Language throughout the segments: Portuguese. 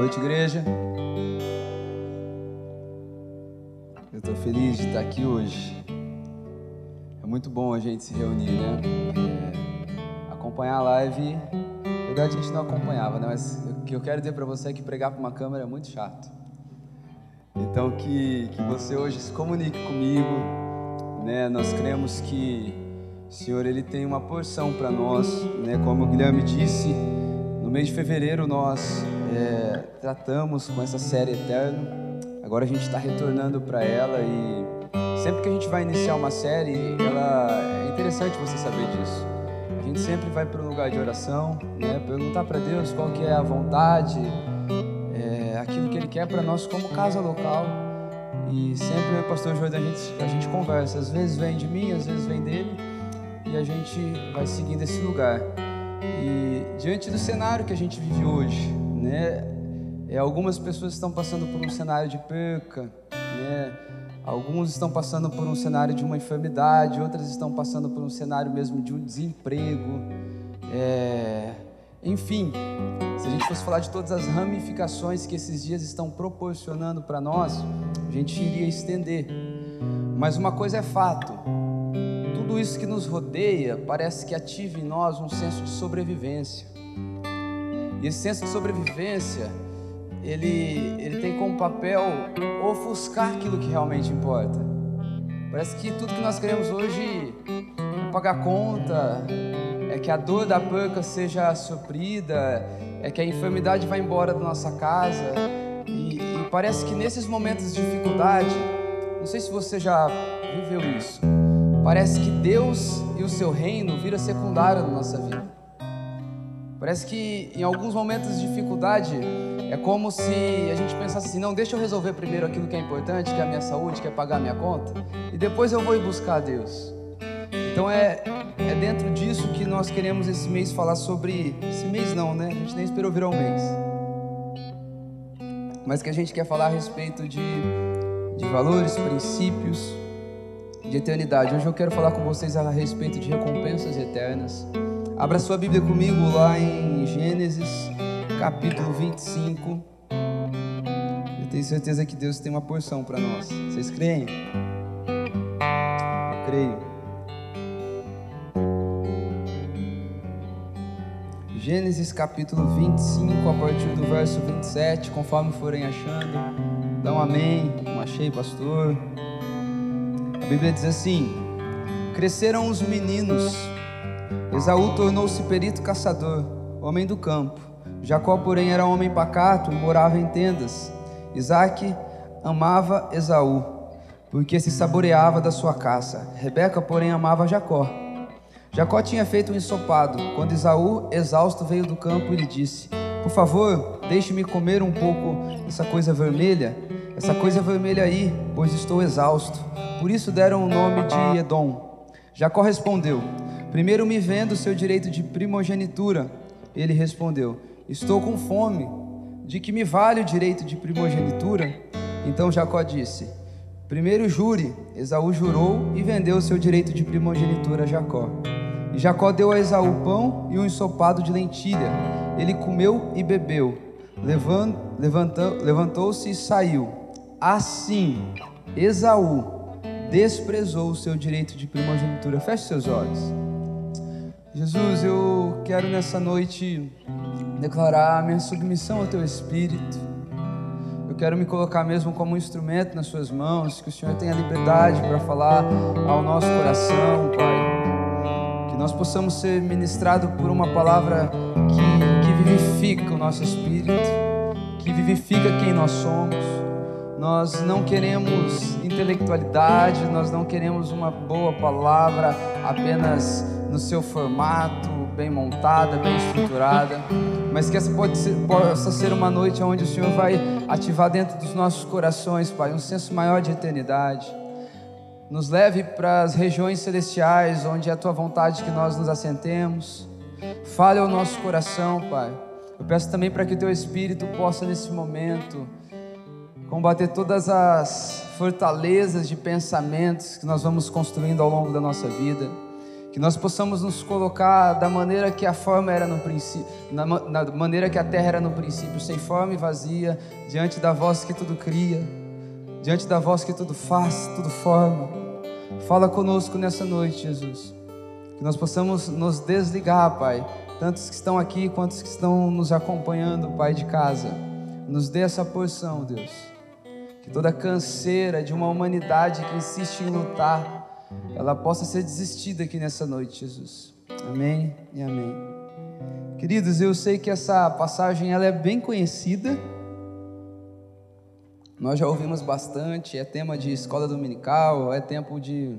noite, igreja. Eu estou feliz de estar aqui hoje. É muito bom a gente se reunir, né? É, acompanhar a live. Na verdade, a gente não acompanhava, né? Mas o que eu quero dizer para você é que pregar para uma câmera é muito chato. Então, que, que você hoje se comunique comigo, né? Nós cremos que o Senhor ele tem uma porção para nós, né? Como o Guilherme disse, no mês de fevereiro nós é, tratamos com essa série Eterno. Agora a gente está retornando para ela e sempre que a gente vai iniciar uma série, ela é interessante você saber disso. A gente sempre vai para o lugar de oração, né? Perguntar para Deus qual que é a vontade, é, aquilo que Ele quer para nós como casa local. E sempre o pastor Jordan a gente, a gente conversa. Às vezes vem de mim, às vezes vem dele e a gente vai seguindo esse lugar. E diante do cenário que a gente vive hoje, né, é, algumas pessoas estão passando por um cenário de perca, né, alguns estão passando por um cenário de uma enfermidade, outras estão passando por um cenário mesmo de um desemprego. É, enfim, se a gente fosse falar de todas as ramificações que esses dias estão proporcionando para nós, a gente iria estender. Mas uma coisa é fato: tudo isso que nos rodeia parece que ativa em nós um senso de sobrevivência. E esse senso de sobrevivência, ele, ele tem como papel ofuscar aquilo que realmente importa. Parece que tudo que nós queremos hoje é pagar conta, é que a dor da perca seja suprida, é que a enfermidade vá embora da nossa casa. E, e parece que nesses momentos de dificuldade, não sei se você já viveu isso, Parece que Deus e o seu reino vira secundário na nossa vida. Parece que em alguns momentos de dificuldade é como se a gente pensasse assim: não, deixa eu resolver primeiro aquilo que é importante, que é a minha saúde, que é pagar a minha conta, e depois eu vou ir buscar a Deus. Então é, é dentro disso que nós queremos esse mês falar sobre. Esse mês não, né? A gente nem esperou virar um mês. Mas que a gente quer falar a respeito de, de valores, princípios, de eternidade. Hoje eu quero falar com vocês a respeito de recompensas eternas. Abra sua Bíblia comigo lá em Gênesis, capítulo 25. Eu tenho certeza que Deus tem uma porção para nós. Vocês creem? Eu creio. Gênesis capítulo 25, a partir do verso 27, conforme forem achando, dá um amém, um achei, pastor. Bíblia diz assim: Cresceram os meninos. Esaú tornou-se perito caçador, homem do campo. Jacó, porém, era homem pacato morava em tendas. Isaac amava Esaú, porque se saboreava da sua caça. Rebeca, porém, amava Jacó. Jacó tinha feito um ensopado. Quando Esaú, exausto, veio do campo e lhe disse: Por favor, deixe-me comer um pouco dessa coisa vermelha, essa coisa vermelha aí, pois estou exausto. Por isso deram o nome de Edom. Jacó respondeu: Primeiro me vendo seu direito de primogenitura. Ele respondeu: Estou com fome. De que me vale o direito de primogenitura? Então Jacó disse: Primeiro jure. Esaú jurou e vendeu seu direito de primogenitura a Jacó. E Jacó deu a Esaú pão e um ensopado de lentilha. Ele comeu e bebeu. Levantou-se e saiu. Assim, Esaú desprezou o seu direito de primogenitura. Feche seus olhos. Jesus, eu quero nessa noite declarar minha submissão ao teu espírito. Eu quero me colocar mesmo como um instrumento nas suas mãos, que o Senhor tenha liberdade para falar ao nosso coração, Pai. Que nós possamos ser ministrados por uma palavra que, que vivifica o nosso espírito, que vivifica quem nós somos nós não queremos intelectualidade, nós não queremos uma boa palavra apenas no seu formato, bem montada, bem estruturada, mas que essa pode ser, possa ser uma noite onde o Senhor vai ativar dentro dos nossos corações, Pai, um senso maior de eternidade. Nos leve para as regiões celestiais, onde é a tua vontade que nós nos assentemos. Fale ao nosso coração, Pai. Eu peço também para que o teu Espírito possa, nesse momento, combater todas as fortalezas de pensamentos que nós vamos construindo ao longo da nossa vida. Que nós possamos nos colocar da maneira que a forma era no princípio, na, na maneira que a terra era no princípio, sem forma e vazia, diante da voz que tudo cria, diante da voz que tudo faz, tudo forma. Fala conosco nessa noite, Jesus. Que nós possamos nos desligar, Pai, tantos que estão aqui quanto que estão nos acompanhando, Pai de casa. Nos dê essa porção, Deus. Que toda canseira de uma humanidade que insiste em lutar, ela possa ser desistida aqui nessa noite, Jesus. Amém e amém. Queridos, eu sei que essa passagem ela é bem conhecida. Nós já ouvimos bastante, é tema de escola dominical, é tempo de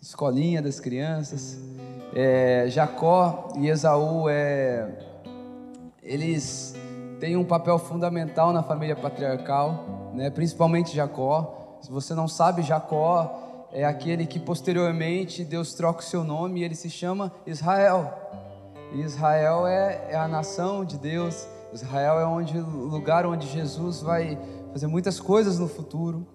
escolinha das crianças. É, Jacó e Esaú, é, eles têm um papel fundamental na família patriarcal, né? principalmente Jacó. Se você não sabe, Jacó é aquele que posteriormente Deus troca o seu nome e ele se chama Israel. E Israel é, é a nação de Deus. Israel é onde, o lugar onde Jesus vai fazer muitas coisas no futuro.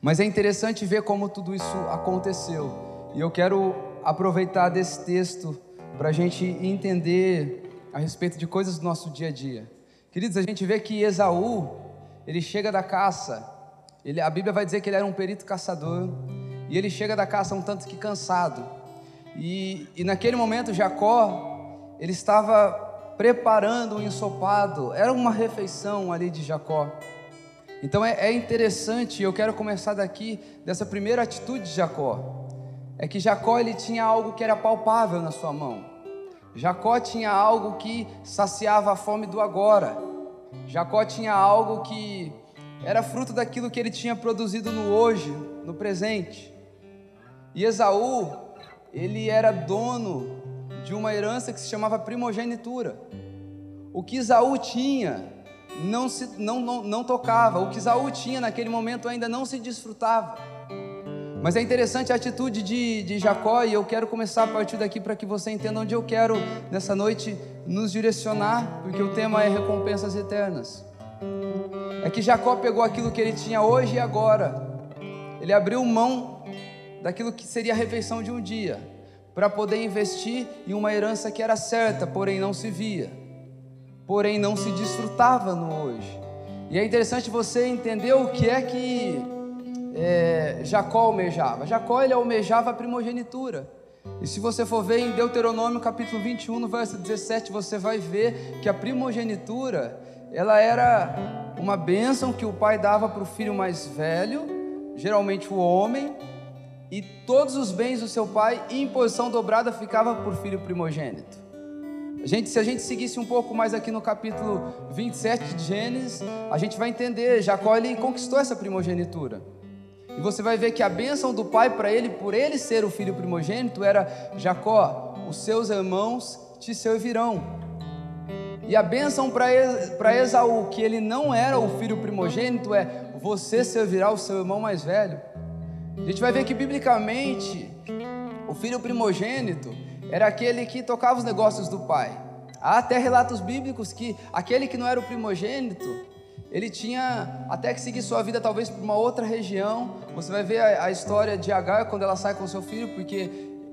Mas é interessante ver como tudo isso aconteceu. E eu quero aproveitar desse texto para a gente entender a respeito de coisas do nosso dia a dia. Queridos, a gente vê que Esaú, ele chega da caça ele, a Bíblia vai dizer que ele era um perito caçador. E ele chega da caça um tanto que cansado. E, e naquele momento, Jacó, ele estava preparando um ensopado. Era uma refeição ali de Jacó. Então é, é interessante, eu quero começar daqui, dessa primeira atitude de Jacó. É que Jacó ele tinha algo que era palpável na sua mão. Jacó tinha algo que saciava a fome do agora. Jacó tinha algo que era fruto daquilo que ele tinha produzido no hoje, no presente. E Esaú, ele era dono de uma herança que se chamava primogenitura. O que Esaú tinha não, se, não, não, não tocava, o que Esaú tinha naquele momento ainda não se desfrutava. Mas é interessante a atitude de, de Jacó, e eu quero começar a partir daqui para que você entenda onde eu quero nessa noite nos direcionar, porque o tema é recompensas eternas é que Jacó pegou aquilo que ele tinha hoje e agora. Ele abriu mão daquilo que seria a refeição de um dia, para poder investir em uma herança que era certa, porém não se via, porém não se desfrutava no hoje. E é interessante você entender o que é que é, Jacó almejava. Jacó ele almejava a primogenitura. E se você for ver em Deuteronômio capítulo 21, no verso 17, você vai ver que a primogenitura, ela era uma bênção que o pai dava para o filho mais velho, geralmente o homem, e todos os bens do seu pai em posição dobrada ficava por filho primogênito. A gente, se a gente seguisse um pouco mais aqui no capítulo 27 de Gênesis, a gente vai entender, Jacó ele conquistou essa primogenitura. E você vai ver que a bênção do pai para ele, por ele ser o filho primogênito, era Jacó, os seus irmãos te servirão. E a bênção para Esaú, que ele não era o filho primogênito, é você servirá o seu irmão mais velho. A gente vai ver que biblicamente o filho primogênito era aquele que tocava os negócios do pai. Há até relatos bíblicos que aquele que não era o primogênito, ele tinha até que seguir sua vida talvez para uma outra região. Você vai ver a, a história de Agar quando ela sai com seu filho, porque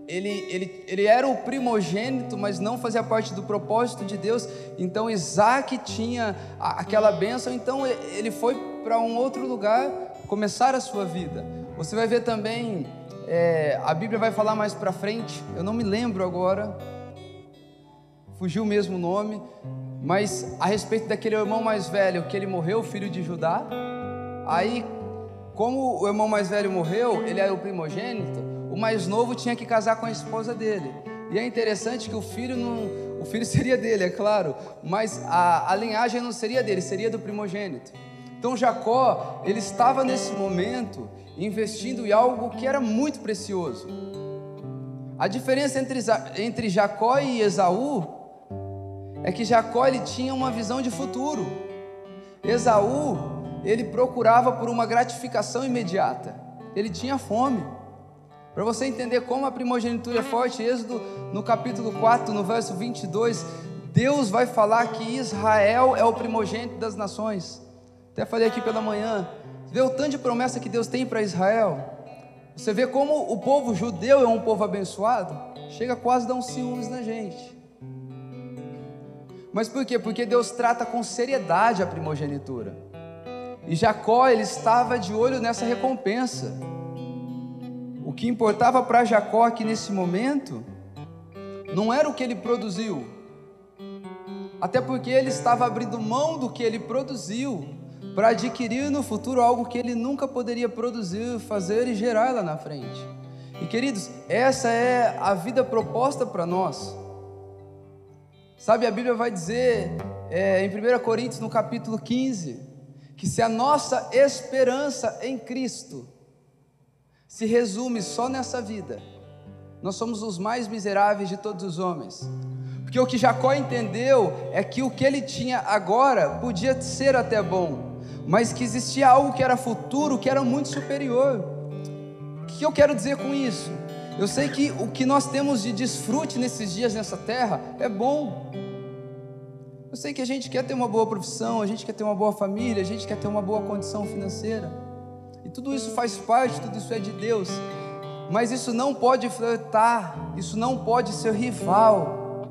ele, ele, ele era o primogênito, mas não fazia parte do propósito de Deus. Então Isaac tinha aquela bênção, então ele foi para um outro lugar começar a sua vida. Você vai ver também, é, a Bíblia vai falar mais para frente, eu não me lembro agora, fugiu mesmo o nome, mas a respeito daquele irmão mais velho que ele morreu, filho de Judá. Aí, como o irmão mais velho morreu, ele era o primogênito o mais novo tinha que casar com a esposa dele. E é interessante que o filho não, o filho seria dele, é claro, mas a, a linhagem não seria dele, seria do primogênito. Então Jacó, ele estava nesse momento investindo em algo que era muito precioso. A diferença entre, entre Jacó e Esaú é que Jacó ele tinha uma visão de futuro. Esaú, ele procurava por uma gratificação imediata. Ele tinha fome. Para você entender como a primogenitura é forte, Êxodo no capítulo 4, no verso 22, Deus vai falar que Israel é o primogênito das nações. Até falei aqui pela manhã, vê o tanto de promessa que Deus tem para Israel. Você vê como o povo judeu é um povo abençoado? Chega quase a dar uns ciúmes na gente. Mas por quê? Porque Deus trata com seriedade a primogenitura. E Jacó, ele estava de olho nessa recompensa. O que importava para Jacó aqui nesse momento não era o que ele produziu, até porque ele estava abrindo mão do que ele produziu para adquirir no futuro algo que ele nunca poderia produzir, fazer e gerar lá na frente. E queridos, essa é a vida proposta para nós. Sabe, a Bíblia vai dizer é, em 1 Coríntios, no capítulo 15, que se a nossa esperança em Cristo se resume só nessa vida, nós somos os mais miseráveis de todos os homens. Porque o que Jacó entendeu é que o que ele tinha agora podia ser até bom, mas que existia algo que era futuro, que era muito superior. O que eu quero dizer com isso? Eu sei que o que nós temos de desfrute nesses dias nessa terra é bom. Eu sei que a gente quer ter uma boa profissão, a gente quer ter uma boa família, a gente quer ter uma boa condição financeira. E tudo isso faz parte, tudo isso é de Deus. Mas isso não pode flertar, isso não pode ser rival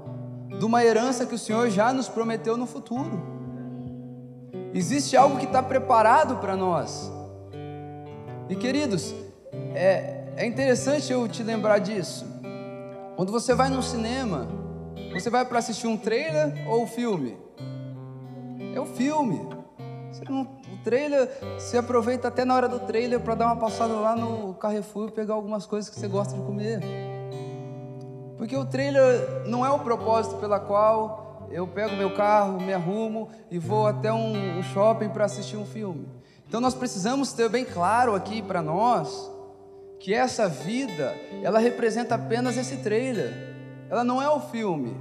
de uma herança que o Senhor já nos prometeu no futuro. Existe algo que está preparado para nós. E queridos, é, é interessante eu te lembrar disso. Quando você vai no cinema, você vai para assistir um trailer ou um filme? É o filme. Não, o trailer, você aproveita até na hora do trailer para dar uma passada lá no Carrefour e pegar algumas coisas que você gosta de comer. Porque o trailer não é o propósito pela qual eu pego meu carro, me arrumo e vou até um, um shopping para assistir um filme. Então nós precisamos ter bem claro aqui para nós que essa vida, ela representa apenas esse trailer. Ela não é o filme,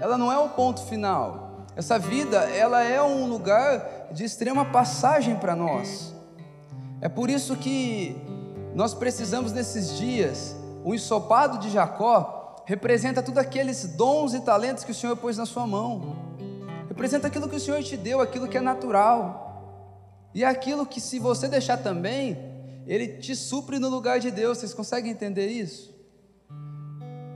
ela não é o ponto final. Essa vida, ela é um lugar de extrema passagem para nós. É por isso que nós precisamos nesses dias, o ensopado de Jacó representa tudo aqueles dons e talentos que o Senhor pôs na sua mão. Representa aquilo que o Senhor te deu, aquilo que é natural. E é aquilo que se você deixar também, ele te supre no lugar de Deus. Vocês conseguem entender isso?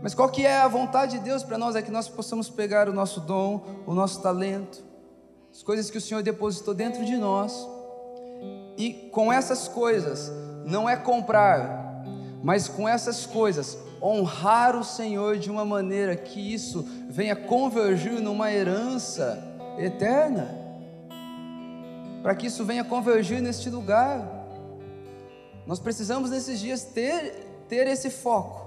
Mas qual que é a vontade de Deus para nós? É que nós possamos pegar o nosso dom, o nosso talento, as coisas que o Senhor depositou dentro de nós, e com essas coisas, não é comprar, mas com essas coisas, honrar o Senhor de uma maneira que isso venha convergir numa herança eterna, para que isso venha convergir neste lugar. Nós precisamos nesses dias ter, ter esse foco.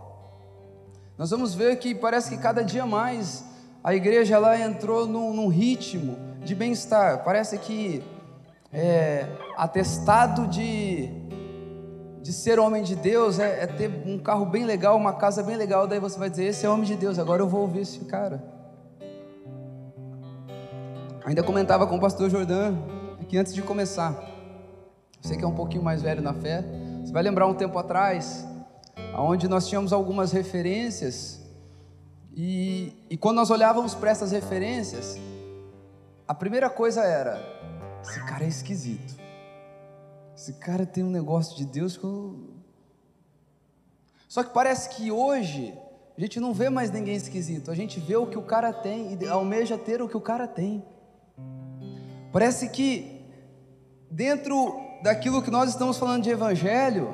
Nós vamos ver que parece que cada dia mais a igreja ela entrou num, num ritmo de bem-estar. Parece que é, atestado de, de ser homem de Deus é, é, ter um carro bem legal, uma casa bem legal. Daí você vai dizer: Esse é homem de Deus, agora eu vou ouvir esse cara. Ainda comentava com o pastor Jordão que antes de começar, você que é um pouquinho mais velho na fé, você vai lembrar um tempo atrás onde nós tínhamos algumas referências, e, e quando nós olhávamos para essas referências, a primeira coisa era: esse cara é esquisito, esse cara tem um negócio de Deus que eu. Só que parece que hoje a gente não vê mais ninguém esquisito, a gente vê o que o cara tem e almeja ter o que o cara tem. Parece que dentro daquilo que nós estamos falando de evangelho,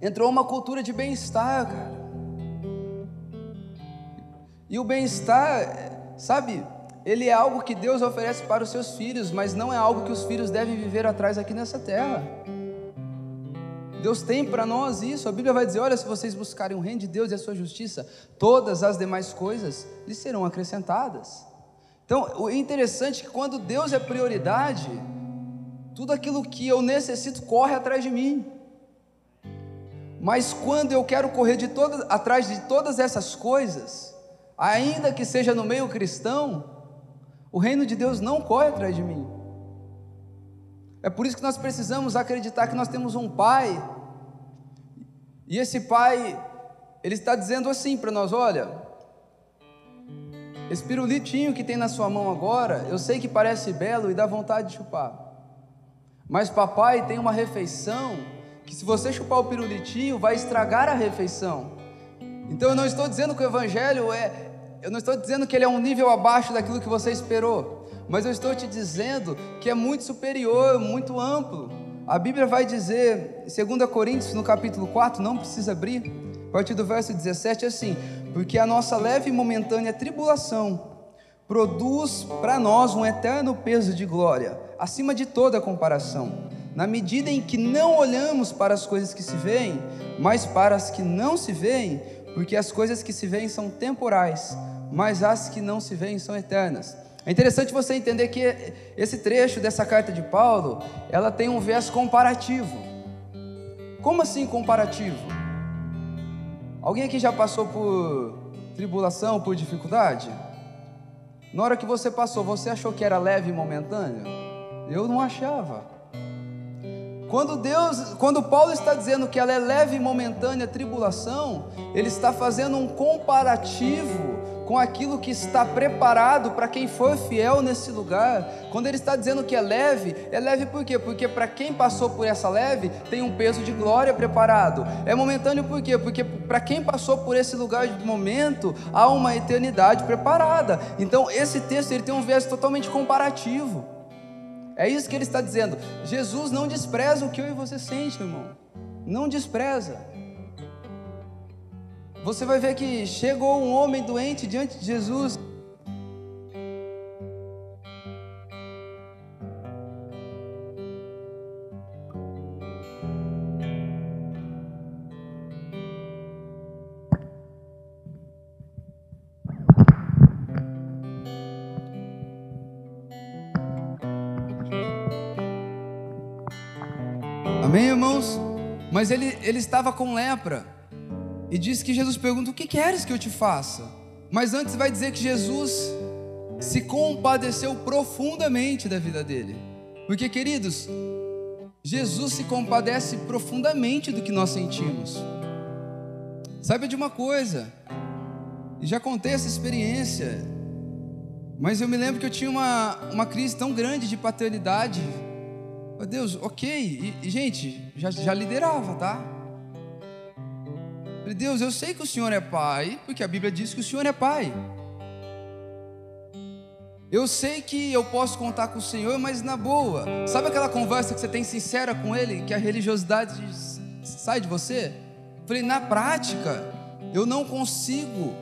Entrou uma cultura de bem-estar, cara. E o bem-estar, sabe, ele é algo que Deus oferece para os seus filhos, mas não é algo que os filhos devem viver atrás aqui nessa terra. Deus tem para nós isso. A Bíblia vai dizer: olha, se vocês buscarem o reino de Deus e a sua justiça, todas as demais coisas lhes serão acrescentadas. Então, o interessante é que quando Deus é prioridade, tudo aquilo que eu necessito corre atrás de mim. Mas quando eu quero correr de todas, atrás de todas essas coisas, ainda que seja no meio cristão, o reino de Deus não corre atrás de mim. É por isso que nós precisamos acreditar que nós temos um Pai, e esse Pai, Ele está dizendo assim para nós: olha, esse pirulitinho que tem na sua mão agora, eu sei que parece belo e dá vontade de chupar, mas papai tem uma refeição que se você chupar o pirulitinho, vai estragar a refeição. Então eu não estou dizendo que o evangelho é, eu não estou dizendo que ele é um nível abaixo daquilo que você esperou, mas eu estou te dizendo que é muito superior, muito amplo. A Bíblia vai dizer, 2 Coríntios, no capítulo 4, não precisa abrir, a partir do verso 17, assim: Porque a nossa leve e momentânea tribulação produz para nós um eterno peso de glória, acima de toda comparação, na medida em que não olhamos para as coisas que se veem, mas para as que não se veem, porque as coisas que se veem são temporais, mas as que não se veem são eternas. É interessante você entender que esse trecho dessa carta de Paulo, ela tem um verso comparativo. Como assim comparativo? Alguém aqui já passou por tribulação, por dificuldade? Na hora que você passou, você achou que era leve e momentâneo? Eu não achava. Quando Deus, quando Paulo está dizendo que ela é leve e momentânea tribulação, ele está fazendo um comparativo com aquilo que está preparado para quem for fiel nesse lugar. Quando ele está dizendo que é leve, é leve por quê? Porque para quem passou por essa leve, tem um peso de glória preparado. É momentâneo por quê? Porque para quem passou por esse lugar de momento, há uma eternidade preparada. Então, esse texto ele tem um verso totalmente comparativo. É isso que ele está dizendo. Jesus não despreza o que eu e você sente, irmão. Não despreza você vai ver que chegou um homem doente diante de Jesus. Amém, irmãos? Mas ele, ele estava com lepra. E diz que Jesus pergunta: O que queres que eu te faça? Mas antes vai dizer que Jesus se compadeceu profundamente da vida dele. Porque, queridos, Jesus se compadece profundamente do que nós sentimos. Saiba de uma coisa, e já contei essa experiência, mas eu me lembro que eu tinha uma, uma crise tão grande de paternidade. Meu Deus, ok, e, e gente, já, já liderava, tá? Falei, Deus, eu sei que o Senhor é Pai, porque a Bíblia diz que o Senhor é Pai. Eu sei que eu posso contar com o Senhor, mas na boa. Sabe aquela conversa que você tem sincera com Ele, que a religiosidade sai de você? Falei, na prática, eu não consigo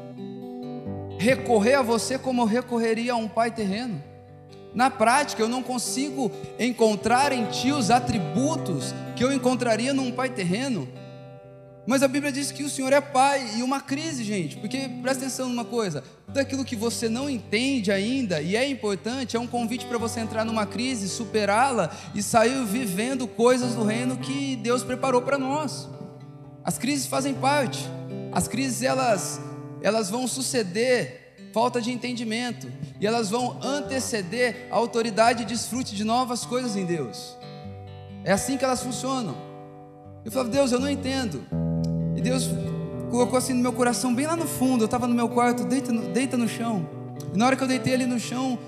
recorrer a você como eu recorreria a um pai terreno. Na prática, eu não consigo encontrar em ti os atributos que eu encontraria num pai terreno. Mas a Bíblia diz que o Senhor é Pai e uma crise, gente, porque presta atenção numa coisa: tudo aquilo que você não entende ainda e é importante, é um convite para você entrar numa crise, superá-la e sair vivendo coisas do reino que Deus preparou para nós. As crises fazem parte, as crises elas, elas vão suceder falta de entendimento e elas vão anteceder a autoridade e desfrute de novas coisas em Deus. É assim que elas funcionam. Eu falo, Deus, eu não entendo. Deus colocou assim no meu coração, bem lá no fundo. Eu estava no meu quarto, deita no, deita no chão. E na hora que eu deitei ali no chão,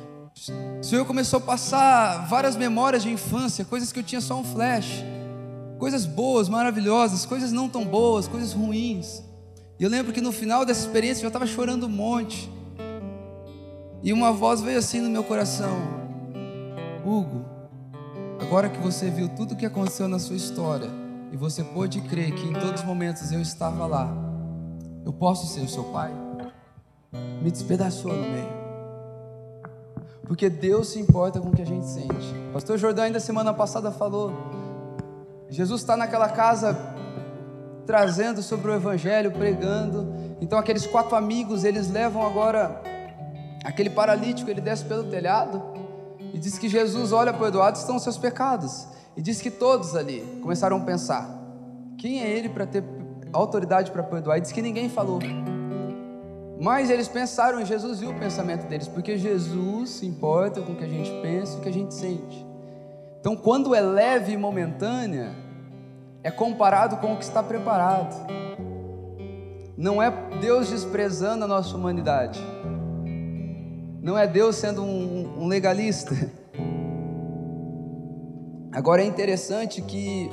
o Senhor começou a passar várias memórias de infância, coisas que eu tinha só um flash. Coisas boas, maravilhosas, coisas não tão boas, coisas ruins. E eu lembro que no final dessa experiência eu já estava chorando um monte. E uma voz veio assim no meu coração: Hugo, agora que você viu tudo o que aconteceu na sua história, e você pôde crer que em todos os momentos eu estava lá, eu posso ser o seu pai? Me despedaçou no meio. Porque Deus se importa com o que a gente sente. Pastor Jordão ainda semana passada falou: Jesus está naquela casa trazendo sobre o Evangelho, pregando. Então aqueles quatro amigos, eles levam agora aquele paralítico, ele desce pelo telhado e diz que Jesus olha para o Eduardo, estão os seus pecados. E diz que todos ali começaram a pensar: quem é ele para ter autoridade para perdoar? E diz que ninguém falou. Mas eles pensaram, e Jesus viu o pensamento deles, porque Jesus se importa com o que a gente pensa e o que a gente sente. Então, quando é leve e momentânea, é comparado com o que está preparado. Não é Deus desprezando a nossa humanidade. Não é Deus sendo um, um legalista. Agora é interessante que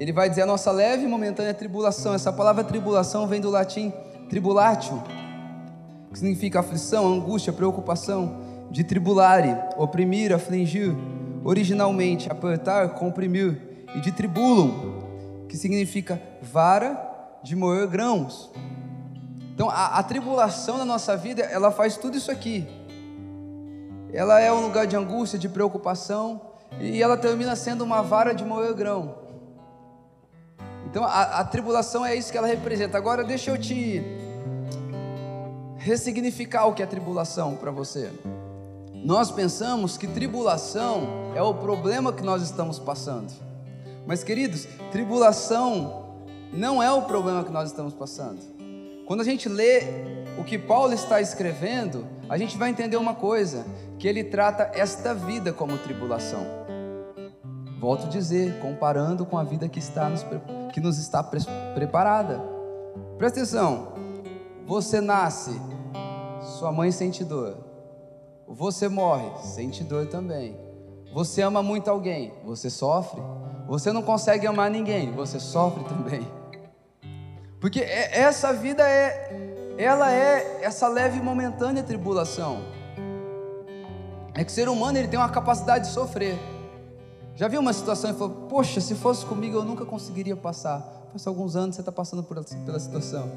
ele vai dizer a nossa leve e momentânea tribulação. Essa palavra tribulação vem do latim tribulatio, que significa aflição, angústia, preocupação, de tribulare, oprimir, afligir, originalmente apertar, comprimir, e de tribulum, que significa vara de moer grãos. Então a, a tribulação na nossa vida, ela faz tudo isso aqui. Ela é um lugar de angústia, de preocupação, e ela termina sendo uma vara de moer grão. Então a, a tribulação é isso que ela representa. Agora deixa eu te ressignificar o que é tribulação para você. Nós pensamos que tribulação é o problema que nós estamos passando. Mas, queridos, tribulação não é o problema que nós estamos passando. Quando a gente lê o que Paulo está escrevendo, a gente vai entender uma coisa: que ele trata esta vida como tribulação. Volto a dizer, comparando com a vida que, está nos, que nos está pre preparada. Presta atenção: você nasce, sua mãe sente dor. Você morre, sente dor também. Você ama muito alguém, você sofre. Você não consegue amar ninguém, você sofre também. Porque é, essa vida é, ela é essa leve e momentânea tribulação. É que o ser humano ele tem uma capacidade de sofrer. Já viu uma situação e falou: Poxa, se fosse comigo eu nunca conseguiria passar. Faz alguns anos você está passando por, pela situação.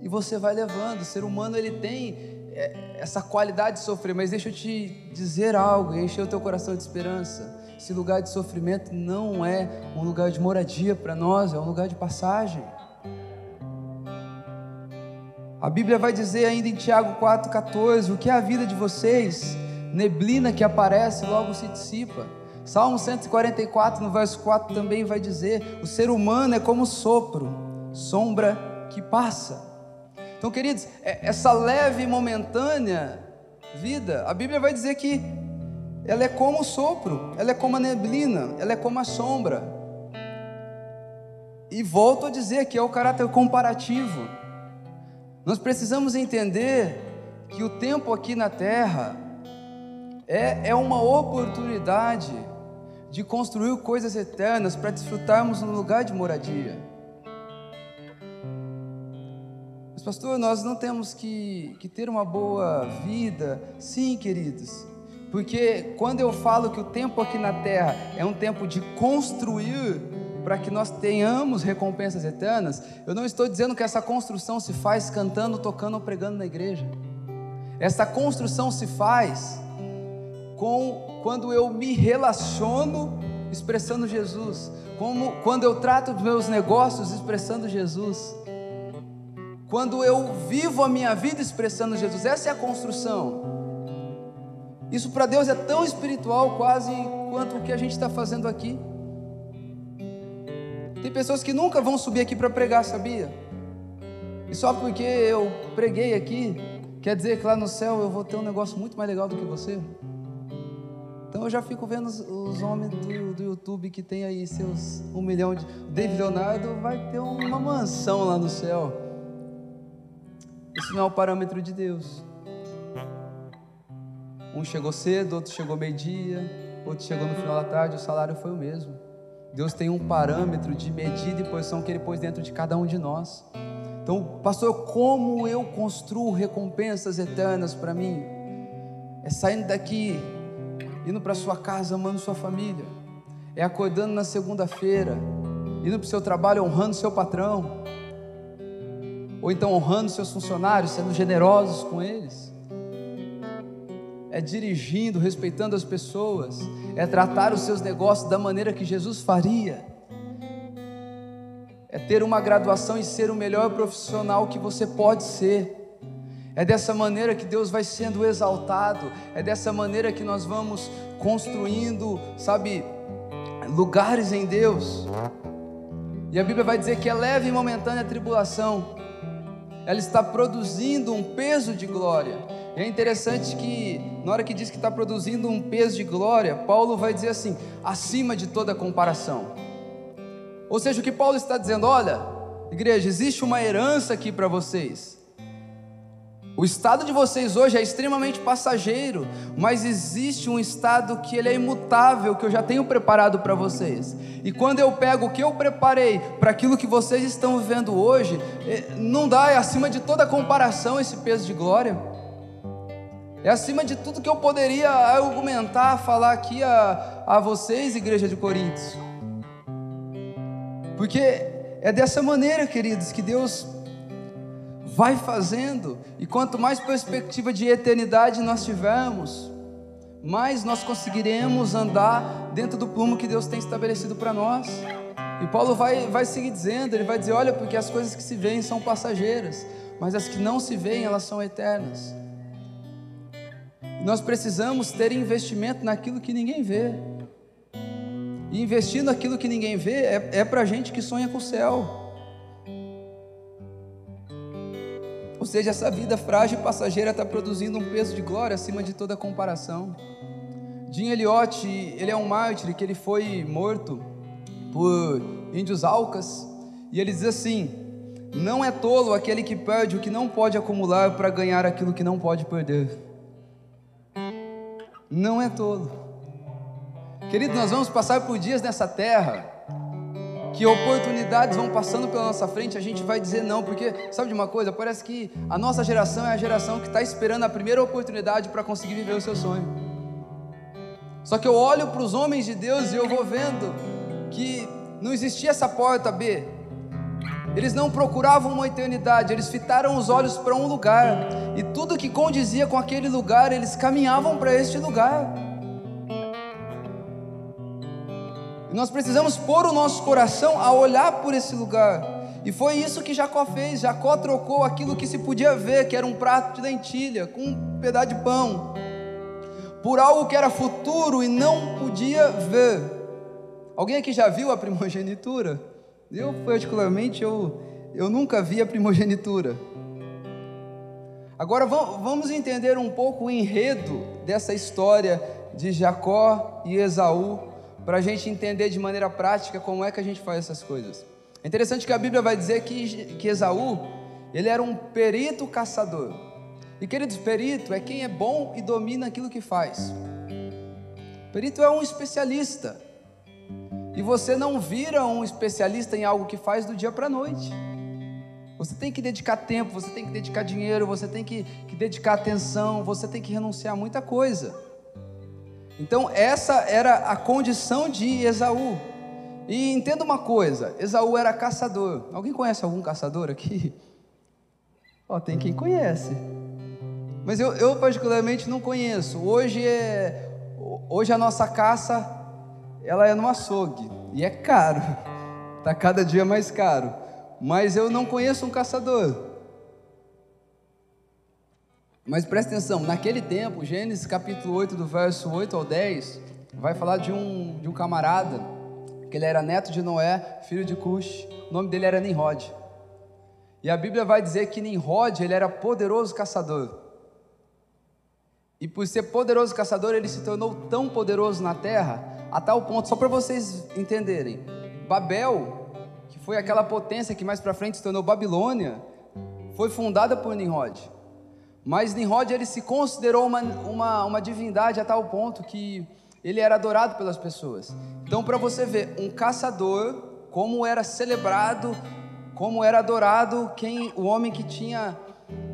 E você vai levando. O ser humano ele tem é, essa qualidade de sofrer, mas deixa eu te dizer algo, encher o teu coração de esperança. Esse lugar de sofrimento não é um lugar de moradia para nós, é um lugar de passagem. A Bíblia vai dizer ainda em Tiago 4,14: o que é a vida de vocês? Neblina que aparece, logo se dissipa. Salmo 144, no verso 4, também vai dizer: o ser humano é como sopro, sombra que passa. Então, queridos, é, essa leve e momentânea vida, a Bíblia vai dizer que ela é como o sopro, ela é como a neblina, ela é como a sombra. E volto a dizer que é o caráter comparativo. Nós precisamos entender que o tempo aqui na terra é, é uma oportunidade de construir coisas eternas para desfrutarmos um lugar de moradia. Mas, pastor, nós não temos que, que ter uma boa vida. Sim, queridos. Porque quando eu falo que o tempo aqui na terra é um tempo de construir para que nós tenhamos recompensas eternas, eu não estou dizendo que essa construção se faz cantando, tocando ou pregando na igreja. Essa construção se faz com quando eu me relaciono expressando Jesus, como quando eu trato dos meus negócios expressando Jesus quando eu vivo a minha vida expressando Jesus, essa é a construção. Isso para Deus é tão espiritual quase quanto o que a gente está fazendo aqui. Tem pessoas que nunca vão subir aqui para pregar, sabia? E só porque eu preguei aqui, quer dizer que lá no céu eu vou ter um negócio muito mais legal do que você? Então eu já fico vendo os, homens do, do, YouTube que tem aí seus um milhão de. David Leonardo vai ter uma mansão lá no céu. Isso não é o parâmetro de Deus. Um chegou cedo, outro chegou meio-dia, outro chegou no final da tarde, o salário foi o mesmo. Deus tem um parâmetro de medida e posição que Ele pôs dentro de cada um de nós. Então, pastor, como eu construo recompensas eternas para mim? É saindo daqui, indo para sua casa, amando sua família. É acordando na segunda-feira, indo para o seu trabalho, honrando seu patrão ou então honrando seus funcionários, sendo generosos com eles. É dirigindo, respeitando as pessoas, é tratar os seus negócios da maneira que Jesus faria. É ter uma graduação e ser o melhor profissional que você pode ser. É dessa maneira que Deus vai sendo exaltado, é dessa maneira que nós vamos construindo, sabe, lugares em Deus. E a Bíblia vai dizer que é leve e momentânea a tribulação, ela está produzindo um peso de glória. E é interessante que, na hora que diz que está produzindo um peso de glória, Paulo vai dizer assim: acima de toda comparação. Ou seja, o que Paulo está dizendo, olha, igreja, existe uma herança aqui para vocês. O estado de vocês hoje é extremamente passageiro, mas existe um estado que ele é imutável, que eu já tenho preparado para vocês. E quando eu pego o que eu preparei para aquilo que vocês estão vivendo hoje, é, não dá, é acima de toda comparação esse peso de glória. É acima de tudo que eu poderia argumentar, falar aqui a, a vocês, igreja de Coríntios. Porque é dessa maneira, queridos, que Deus vai fazendo, e quanto mais perspectiva de eternidade nós tivermos, mais nós conseguiremos andar dentro do plumo que Deus tem estabelecido para nós. E Paulo vai, vai seguir dizendo, ele vai dizer: olha, porque as coisas que se veem são passageiras, mas as que não se veem, elas são eternas. Nós precisamos ter investimento naquilo que ninguém vê. E investir naquilo que ninguém vê é, é para gente que sonha com o céu. Ou seja, essa vida frágil e passageira está produzindo um peso de glória acima de toda comparação. Jim Elliot, ele é um mártir que ele foi morto por índios alcas, e ele diz assim: Não é tolo aquele que perde o que não pode acumular para ganhar aquilo que não pode perder. Não é tolo. Querido, nós vamos passar por dias nessa terra que oportunidades vão passando pela nossa frente, a gente vai dizer não, porque sabe de uma coisa? Parece que a nossa geração é a geração que está esperando a primeira oportunidade para conseguir viver o seu sonho. Só que eu olho para os homens de Deus e eu vou vendo que não existia essa porta B. Eles não procuravam uma eternidade, eles fitaram os olhos para um lugar, e tudo que condizia com aquele lugar, eles caminhavam para este lugar. E nós precisamos pôr o nosso coração a olhar por esse lugar. E foi isso que Jacó fez. Jacó trocou aquilo que se podia ver, que era um prato de lentilha com um pedaço de pão, por algo que era futuro e não podia ver. Alguém aqui já viu a primogenitura? Eu, particularmente, eu, eu nunca vi a primogenitura. Agora vamos entender um pouco o enredo dessa história de Jacó e Esaú para a gente entender de maneira prática como é que a gente faz essas coisas. É interessante que a Bíblia vai dizer que, que Esaú, ele era um perito caçador. E queridos, perito é quem é bom e domina aquilo que faz. Perito é um especialista. E você não vira um especialista em algo que faz do dia para a noite. Você tem que dedicar tempo, você tem que dedicar dinheiro, você tem que, que dedicar atenção, você tem que renunciar a muita coisa. Então, essa era a condição de Esaú. E entenda uma coisa: Esaú era caçador. Alguém conhece algum caçador aqui? Ó, oh, tem quem conhece. Mas eu, eu, particularmente não conheço. Hoje é hoje a nossa caça ela é no açougue e é caro. Tá cada dia mais caro. Mas eu não conheço um caçador. Mas presta atenção, naquele tempo, Gênesis capítulo 8, do verso 8 ao 10, vai falar de um, de um camarada, que ele era neto de Noé, filho de Cush, o nome dele era Nimrod. E a Bíblia vai dizer que Nimrod, ele era poderoso caçador. E por ser poderoso caçador, ele se tornou tão poderoso na terra, a tal ponto, só para vocês entenderem, Babel, que foi aquela potência que mais para frente se tornou Babilônia, foi fundada por Nimrod. Mas Nimrod ele se considerou uma, uma, uma divindade a tal ponto que ele era adorado pelas pessoas. Então, para você ver, um caçador, como era celebrado, como era adorado quem o homem que tinha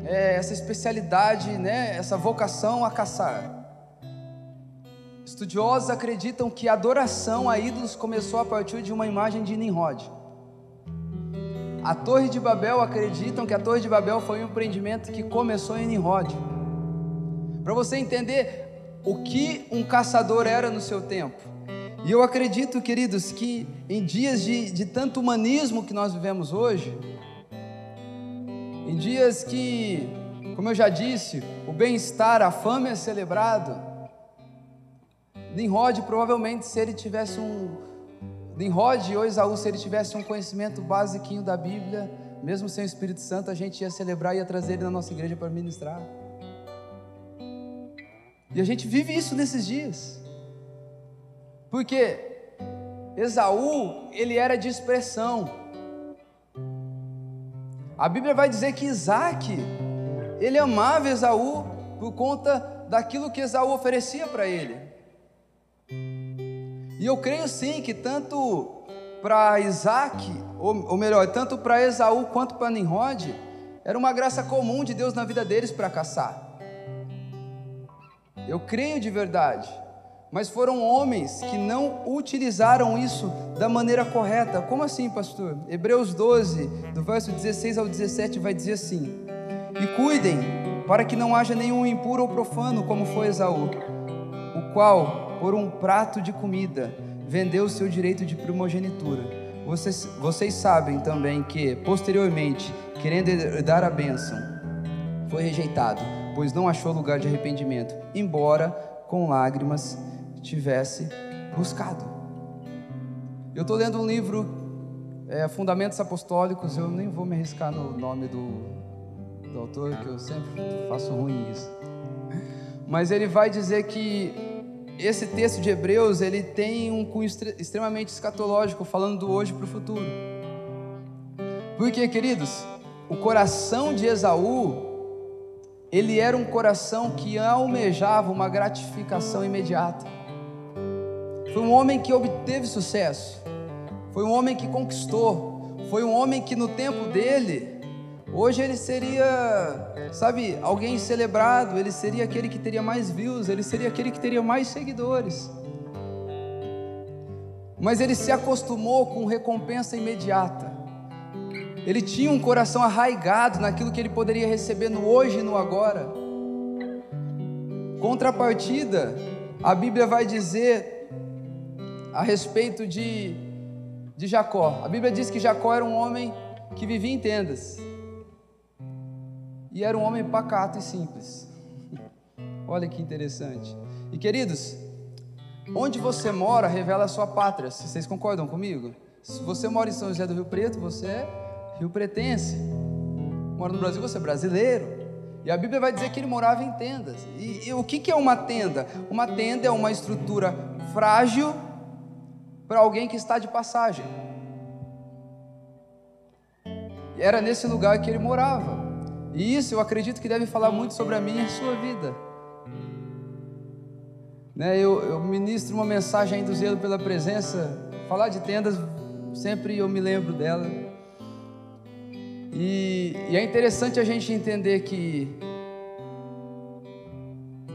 é, essa especialidade, né, essa vocação a caçar. Estudiosos acreditam que a adoração a ídolos começou a partir de uma imagem de Nimrod. A Torre de Babel acreditam que a Torre de Babel foi um empreendimento que começou em Nimrod. Para você entender o que um caçador era no seu tempo. E eu acredito, queridos, que em dias de, de tanto humanismo que nós vivemos hoje, em dias que, como eu já disse, o bem-estar, a fama é celebrado, Nimrod provavelmente se ele tivesse um, Nimrod ou Esaú, se ele tivesse um conhecimento basiquinho da Bíblia, mesmo sem o Espírito Santo, a gente ia celebrar e ia trazer ele na nossa igreja para ministrar. E a gente vive isso nesses dias. Porque Esaú, ele era de expressão. A Bíblia vai dizer que Isaac, ele amava Esaú por conta daquilo que Esaú oferecia para ele. E eu creio sim que tanto para Isaac, ou, ou melhor, tanto para Esaú quanto para Nimrod, era uma graça comum de Deus na vida deles para caçar. Eu creio de verdade. Mas foram homens que não utilizaram isso da maneira correta. Como assim, pastor? Hebreus 12, do verso 16 ao 17, vai dizer assim: E cuidem, para que não haja nenhum impuro ou profano, como foi Esaú, o qual, por um prato de comida, vendeu seu direito de primogenitura. Vocês, vocês sabem também que, posteriormente, querendo dar a bênção, foi rejeitado, pois não achou lugar de arrependimento, embora com lágrimas tivesse buscado. Eu estou lendo um livro, é, Fundamentos Apostólicos, eu nem vou me arriscar no nome do, do autor, que eu sempre faço ruim isso. Mas ele vai dizer que esse texto de Hebreus ele tem um cunho extremamente escatológico, falando do hoje para o futuro. Porque, queridos, o coração de Esaú ele era um coração que almejava uma gratificação imediata. Foi um homem que obteve sucesso. Foi um homem que conquistou. Foi um homem que no tempo dele, hoje ele seria, sabe, alguém celebrado, ele seria aquele que teria mais views, ele seria aquele que teria mais seguidores. Mas ele se acostumou com recompensa imediata. Ele tinha um coração arraigado naquilo que ele poderia receber no hoje e no agora. Contrapartida, a Bíblia vai dizer a respeito de, de Jacó. A Bíblia diz que Jacó era um homem que vivia em tendas. E era um homem pacato e simples. Olha que interessante. E queridos, onde você mora revela a sua pátria. Vocês concordam comigo? Se você mora em São José do Rio Preto, você é rio pretense. Mora no Brasil, você é brasileiro. E a Bíblia vai dizer que ele morava em tendas. E, e o que, que é uma tenda? Uma tenda é uma estrutura frágil para alguém que está de passagem. E era nesse lugar que ele morava. E isso eu acredito que deve falar muito sobre a minha e a sua vida. Né, eu, eu ministro uma mensagem aí do zelo pela presença. Falar de tendas, sempre eu me lembro dela. E, e é interessante a gente entender que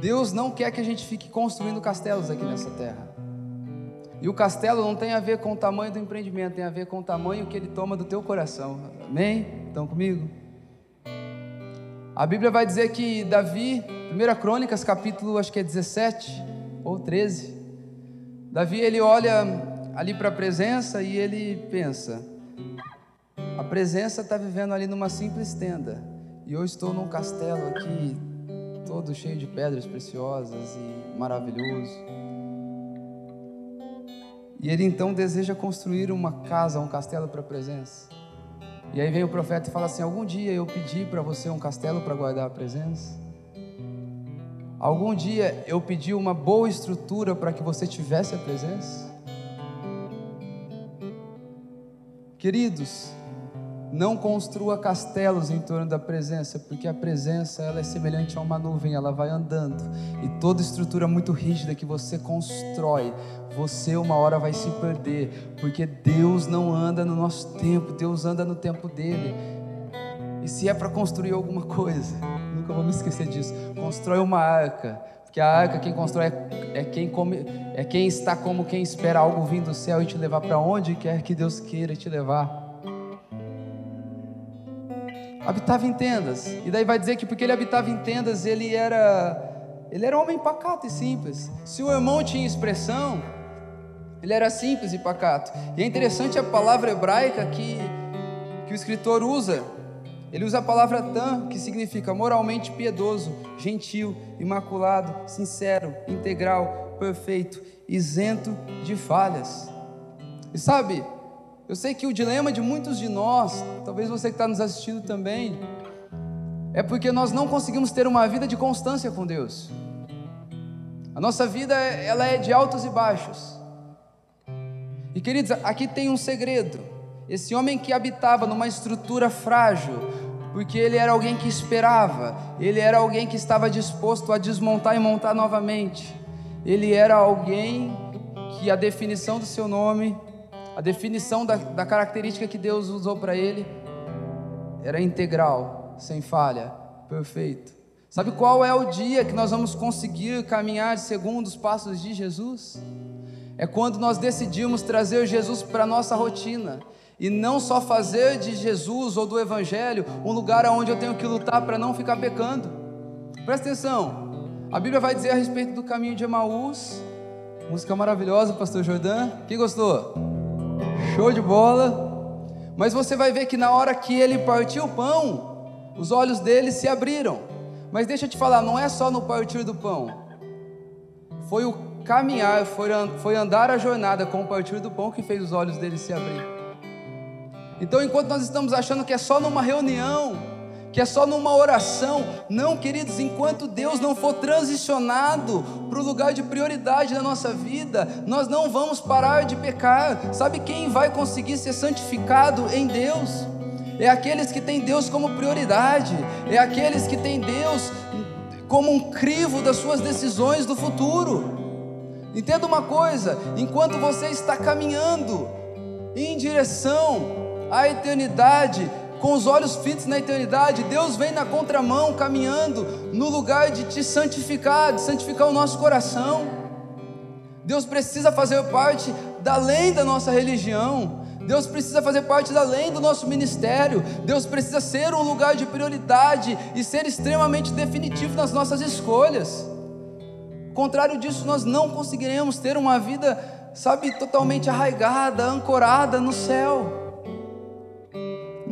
Deus não quer que a gente fique construindo castelos aqui nessa terra. E o castelo não tem a ver com o tamanho do empreendimento, tem a ver com o tamanho que ele toma do teu coração. Amém? Estão comigo? A Bíblia vai dizer que Davi, 1 Crônicas, capítulo acho que é 17 ou 13. Davi ele olha ali para a presença e ele pensa: a presença está vivendo ali numa simples tenda, e eu estou num castelo aqui, todo cheio de pedras preciosas e maravilhoso. E ele então deseja construir uma casa, um castelo para a presença. E aí vem o profeta e fala assim: Algum dia eu pedi para você um castelo para guardar a presença? Algum dia eu pedi uma boa estrutura para que você tivesse a presença? Queridos, não construa castelos em torno da presença, porque a presença ela é semelhante a uma nuvem, ela vai andando. E toda estrutura muito rígida que você constrói, você uma hora vai se perder, porque Deus não anda no nosso tempo, Deus anda no tempo dele. E se é para construir alguma coisa, nunca vou me esquecer disso. Constrói uma arca, porque a arca quem constrói é, é quem come, é quem está como quem espera algo vir do céu e te levar para onde quer que Deus queira te levar habitava em tendas. E daí vai dizer que porque ele habitava em tendas, ele era ele era um homem pacato e simples. Se o irmão tinha expressão, ele era simples e pacato. E é interessante a palavra hebraica que que o escritor usa. Ele usa a palavra tam, que significa moralmente piedoso, gentil, imaculado, sincero, integral, perfeito, isento de falhas. E sabe, eu sei que o dilema de muitos de nós, talvez você que está nos assistindo também, é porque nós não conseguimos ter uma vida de constância com Deus. A nossa vida ela é de altos e baixos. E queridos, aqui tem um segredo. Esse homem que habitava numa estrutura frágil, porque ele era alguém que esperava, ele era alguém que estava disposto a desmontar e montar novamente, ele era alguém que a definição do seu nome, a definição da, da característica que Deus usou para ele, era integral, sem falha, perfeito. Sabe qual é o dia que nós vamos conseguir caminhar segundo os passos de Jesus? É quando nós decidimos trazer Jesus para a nossa rotina e não só fazer de Jesus ou do Evangelho um lugar onde eu tenho que lutar para não ficar pecando. Presta atenção, a Bíblia vai dizer a respeito do caminho de Emaús, música maravilhosa, Pastor Jordão. Quem gostou? Show de bola. Mas você vai ver que na hora que ele partiu o pão, os olhos dele se abriram. Mas deixa eu te falar, não é só no partir do pão, foi o caminhar, foi andar a jornada com o partir do pão que fez os olhos dele se abrir. Então, enquanto nós estamos achando que é só numa reunião, que é só numa oração, não, queridos, enquanto Deus não for transicionado para o lugar de prioridade da nossa vida, nós não vamos parar de pecar. Sabe quem vai conseguir ser santificado em Deus? É aqueles que têm Deus como prioridade, é aqueles que têm Deus como um crivo das suas decisões do futuro. Entenda uma coisa: enquanto você está caminhando em direção a eternidade, com os olhos fitos na eternidade, Deus vem na contramão, caminhando no lugar de te santificar, de santificar o nosso coração. Deus precisa fazer parte da lei da nossa religião. Deus precisa fazer parte da lei do nosso ministério. Deus precisa ser um lugar de prioridade e ser extremamente definitivo nas nossas escolhas. Contrário disso, nós não conseguiremos ter uma vida, sabe, totalmente arraigada, ancorada no céu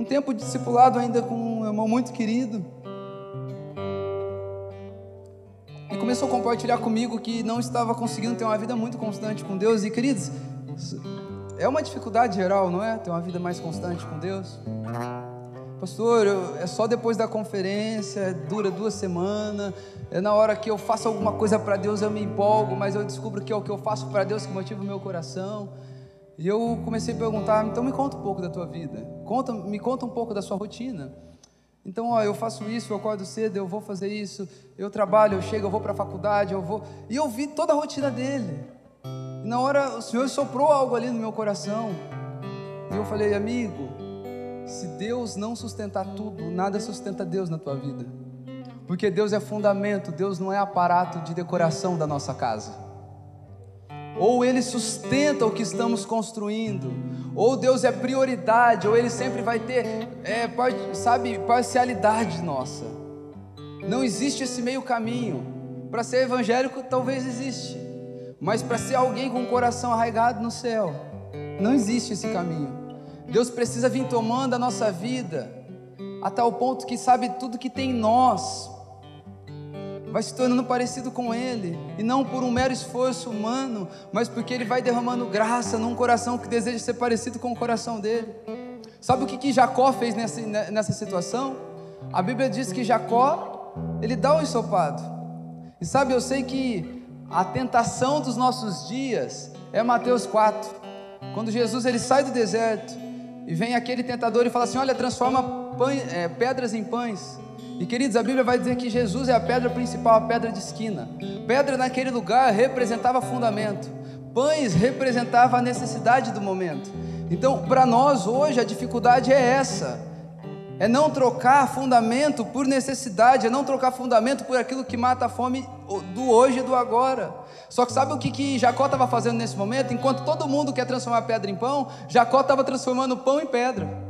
tempo discipulado ainda com um irmão muito querido. E começou a compartilhar comigo que não estava conseguindo ter uma vida muito constante com Deus. E queridos, é uma dificuldade geral, não é? Ter uma vida mais constante com Deus. Pastor, eu, é só depois da conferência, dura duas semanas. É na hora que eu faço alguma coisa para Deus eu me empolgo, mas eu descubro que é o que eu faço para Deus que motiva o meu coração. E eu comecei a perguntar, então me conta um pouco da tua vida, conta, me conta um pouco da sua rotina. Então, ó, eu faço isso, eu acordo cedo, eu vou fazer isso, eu trabalho, eu chego, eu vou para a faculdade, eu vou. E eu vi toda a rotina dele. E na hora o Senhor soprou algo ali no meu coração. E eu falei, amigo, se Deus não sustentar tudo, nada sustenta Deus na tua vida. Porque Deus é fundamento, Deus não é aparato de decoração da nossa casa ou Ele sustenta o que estamos construindo, ou Deus é prioridade, ou Ele sempre vai ter, é, sabe, parcialidade nossa. Não existe esse meio caminho. Para ser evangélico, talvez existe, mas para ser alguém com o coração arraigado no céu, não existe esse caminho. Deus precisa vir tomando a nossa vida, a tal ponto que sabe tudo que tem em nós, vai se tornando parecido com Ele, e não por um mero esforço humano, mas porque Ele vai derramando graça num coração que deseja ser parecido com o coração dele. Sabe o que, que Jacó fez nessa, nessa situação? A Bíblia diz que Jacó, ele dá o um ensopado. E sabe, eu sei que a tentação dos nossos dias é Mateus 4, quando Jesus ele sai do deserto e vem aquele tentador e fala assim: Olha, transforma pães, é, pedras em pães. E queridos, a Bíblia vai dizer que Jesus é a pedra principal, a pedra de esquina. Pedra naquele lugar representava fundamento. Pães representava a necessidade do momento. Então, para nós hoje a dificuldade é essa. É não trocar fundamento por necessidade, é não trocar fundamento por aquilo que mata a fome do hoje e do agora. Só que sabe o que, que Jacó estava fazendo nesse momento? Enquanto todo mundo quer transformar pedra em pão, Jacó estava transformando pão em pedra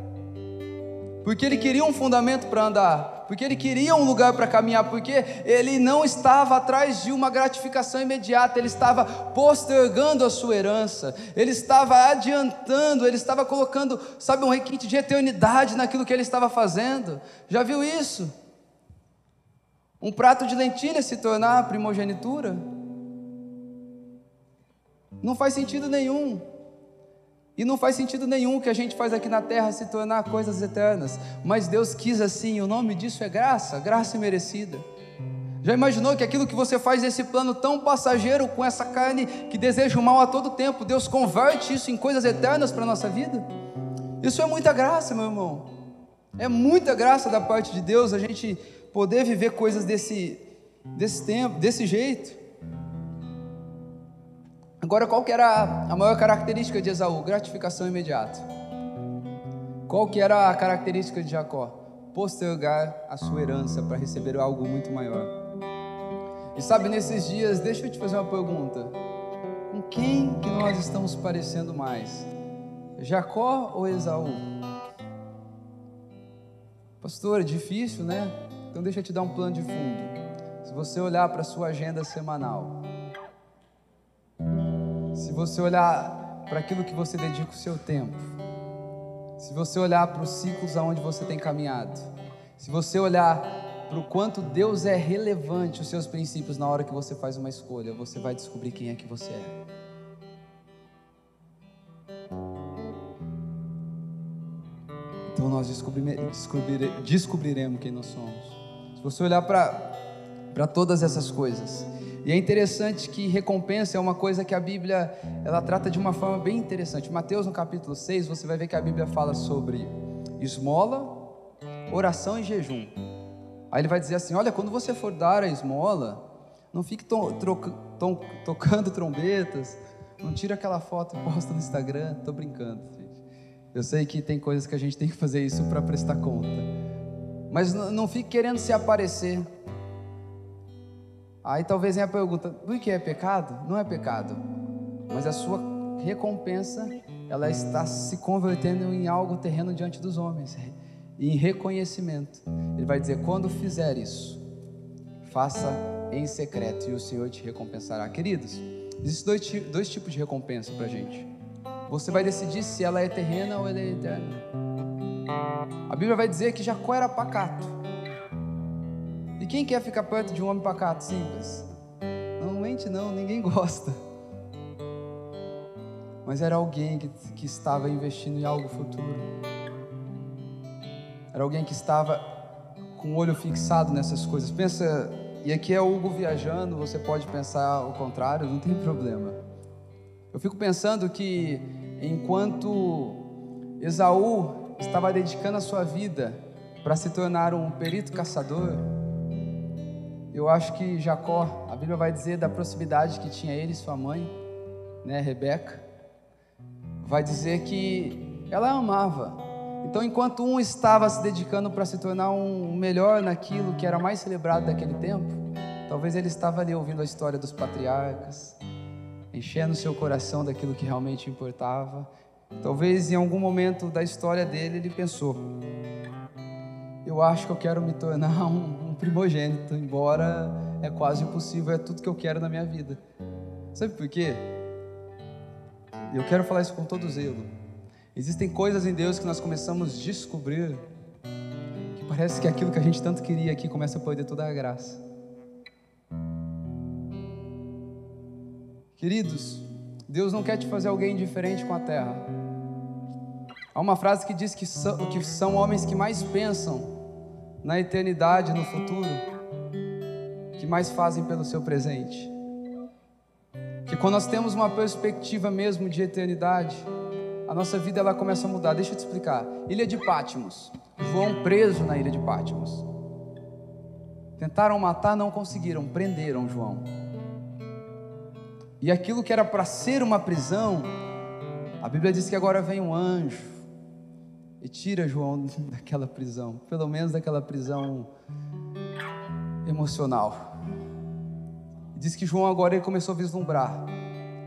porque ele queria um fundamento para andar, porque ele queria um lugar para caminhar, porque ele não estava atrás de uma gratificação imediata, ele estava postergando a sua herança, ele estava adiantando, ele estava colocando, sabe, um requinte de eternidade naquilo que ele estava fazendo. Já viu isso? Um prato de lentilha se tornar primogenitura? Não faz sentido nenhum. E não faz sentido nenhum que a gente faz aqui na terra se tornar coisas eternas. Mas Deus quis assim, o nome disso é graça, graça merecida. Já imaginou que aquilo que você faz nesse plano tão passageiro, com essa carne que deseja o mal a todo tempo, Deus converte isso em coisas eternas para a nossa vida? Isso é muita graça, meu irmão. É muita graça da parte de Deus a gente poder viver coisas desse, desse tempo, desse jeito. Agora, qual que era a maior característica de Esaú? Gratificação imediata. Qual que era a característica de Jacó? Postergar a sua herança para receber algo muito maior. E sabe, nesses dias, deixa eu te fazer uma pergunta. Com quem que nós estamos parecendo mais? Jacó ou Esaú? Pastor, é difícil, né? Então deixa eu te dar um plano de fundo. Se você olhar para a sua agenda semanal, se você olhar para aquilo que você dedica o seu tempo, se você olhar para os ciclos aonde você tem caminhado, se você olhar para o quanto Deus é relevante os seus princípios na hora que você faz uma escolha, você vai descobrir quem é que você é. Então nós descobriremos quem nós somos. Se você olhar para todas essas coisas, e é interessante que recompensa é uma coisa que a Bíblia ela trata de uma forma bem interessante. Mateus no capítulo 6, você vai ver que a Bíblia fala sobre esmola, oração e jejum. Aí ele vai dizer assim: olha, quando você for dar a esmola, não fique to to tocando trombetas, não tira aquela foto e posta no Instagram. Tô brincando, gente. Eu sei que tem coisas que a gente tem que fazer isso para prestar conta. Mas não fique querendo se aparecer. Aí talvez venha a pergunta: o que é pecado? Não é pecado, mas a sua recompensa ela está se convertendo em algo terreno diante dos homens, em reconhecimento. Ele vai dizer: quando fizer isso, faça em secreto e o Senhor te recompensará. Queridos, existem dois, dois tipos de recompensa para a gente. Você vai decidir se ela é terrena ou ela é eterna. A Bíblia vai dizer que Jacó era pacato. E quem quer ficar perto de um homem pacato, simples? Normalmente não, ninguém gosta. Mas era alguém que, que estava investindo em algo futuro. Era alguém que estava com o olho fixado nessas coisas. Pensa, e aqui é Hugo viajando, você pode pensar o contrário, não tem problema. Eu fico pensando que enquanto Esaú estava dedicando a sua vida para se tornar um perito caçador, eu acho que Jacó, a Bíblia vai dizer da proximidade que tinha ele e sua mãe, né, Rebeca, vai dizer que ela amava. Então, enquanto um estava se dedicando para se tornar um melhor naquilo que era mais celebrado daquele tempo, talvez ele estava ali ouvindo a história dos patriarcas, enchendo seu coração daquilo que realmente importava. Talvez em algum momento da história dele ele pensou: eu acho que eu quero me tornar um, primogênito, embora é quase impossível, é tudo que eu quero na minha vida. Sabe por quê? Eu quero falar isso com todo zelo. Existem coisas em Deus que nós começamos a descobrir que parece que aquilo que a gente tanto queria aqui começa a perder toda a graça. Queridos, Deus não quer te fazer alguém diferente com a terra. Há uma frase que diz que são, que são homens que mais pensam na eternidade, no futuro, que mais fazem pelo seu presente. Que quando nós temos uma perspectiva mesmo de eternidade, a nossa vida ela começa a mudar. Deixa eu te explicar. Ilha de Pátimos. João preso na ilha de Pátimos. Tentaram matar, não conseguiram, prenderam João. E aquilo que era para ser uma prisão, a Bíblia diz que agora vem um anjo e tira João daquela prisão, pelo menos daquela prisão emocional. Diz que João agora ele começou a vislumbrar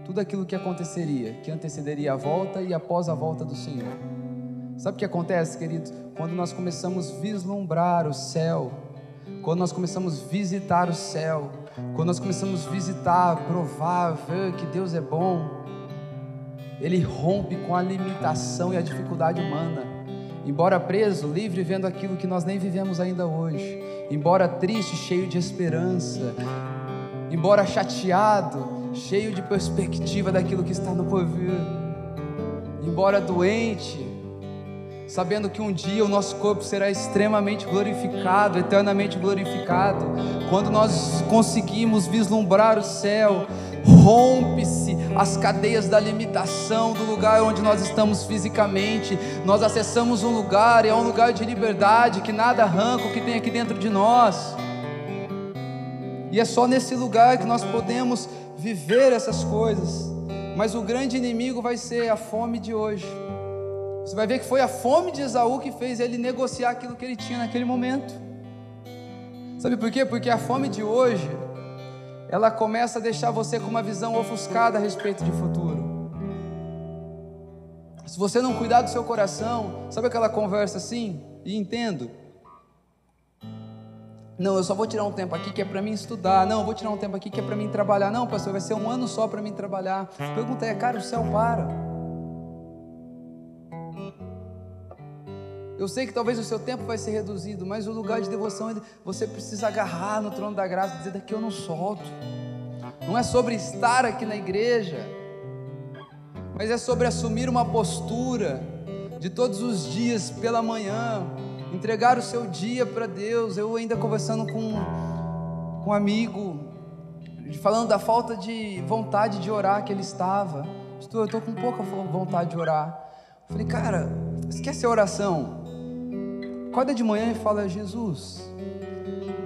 tudo aquilo que aconteceria, que antecederia a volta e após a volta do Senhor. Sabe o que acontece, queridos? Quando nós começamos a vislumbrar o céu, quando nós começamos a visitar o céu, quando nós começamos a visitar, provar, ver que Deus é bom, Ele rompe com a limitação e a dificuldade humana embora preso, livre, vendo aquilo que nós nem vivemos ainda hoje, embora triste, cheio de esperança, embora chateado, cheio de perspectiva daquilo que está no porvir, embora doente, sabendo que um dia o nosso corpo será extremamente glorificado, eternamente glorificado, quando nós conseguimos vislumbrar o céu, rompe-se as cadeias da limitação do lugar onde nós estamos fisicamente. Nós acessamos um lugar, e é um lugar de liberdade que nada arranca o que tem aqui dentro de nós. E é só nesse lugar que nós podemos viver essas coisas. Mas o grande inimigo vai ser a fome de hoje. Você vai ver que foi a fome de Esaú que fez ele negociar aquilo que ele tinha naquele momento. Sabe por quê? Porque a fome de hoje, ela começa a deixar você com uma visão ofuscada a respeito de futuro. Se você não cuidar do seu coração, sabe aquela conversa assim? E entendo. Não, eu só vou tirar um tempo aqui que é para mim estudar. Não, eu vou tirar um tempo aqui que é para mim trabalhar. Não, pastor, vai ser um ano só para mim trabalhar. Pergunta é, cara, o céu para. Eu sei que talvez o seu tempo vai ser reduzido, mas o lugar de devoção você precisa agarrar no trono da graça e dizer: daqui eu não solto. Não é sobre estar aqui na igreja, mas é sobre assumir uma postura de todos os dias pela manhã, entregar o seu dia para Deus. Eu ainda conversando com, com um amigo, falando da falta de vontade de orar que ele estava. Estou, eu estou com pouca vontade de orar. falei, cara, esquece a oração. Acorda de manhã e fala: Jesus,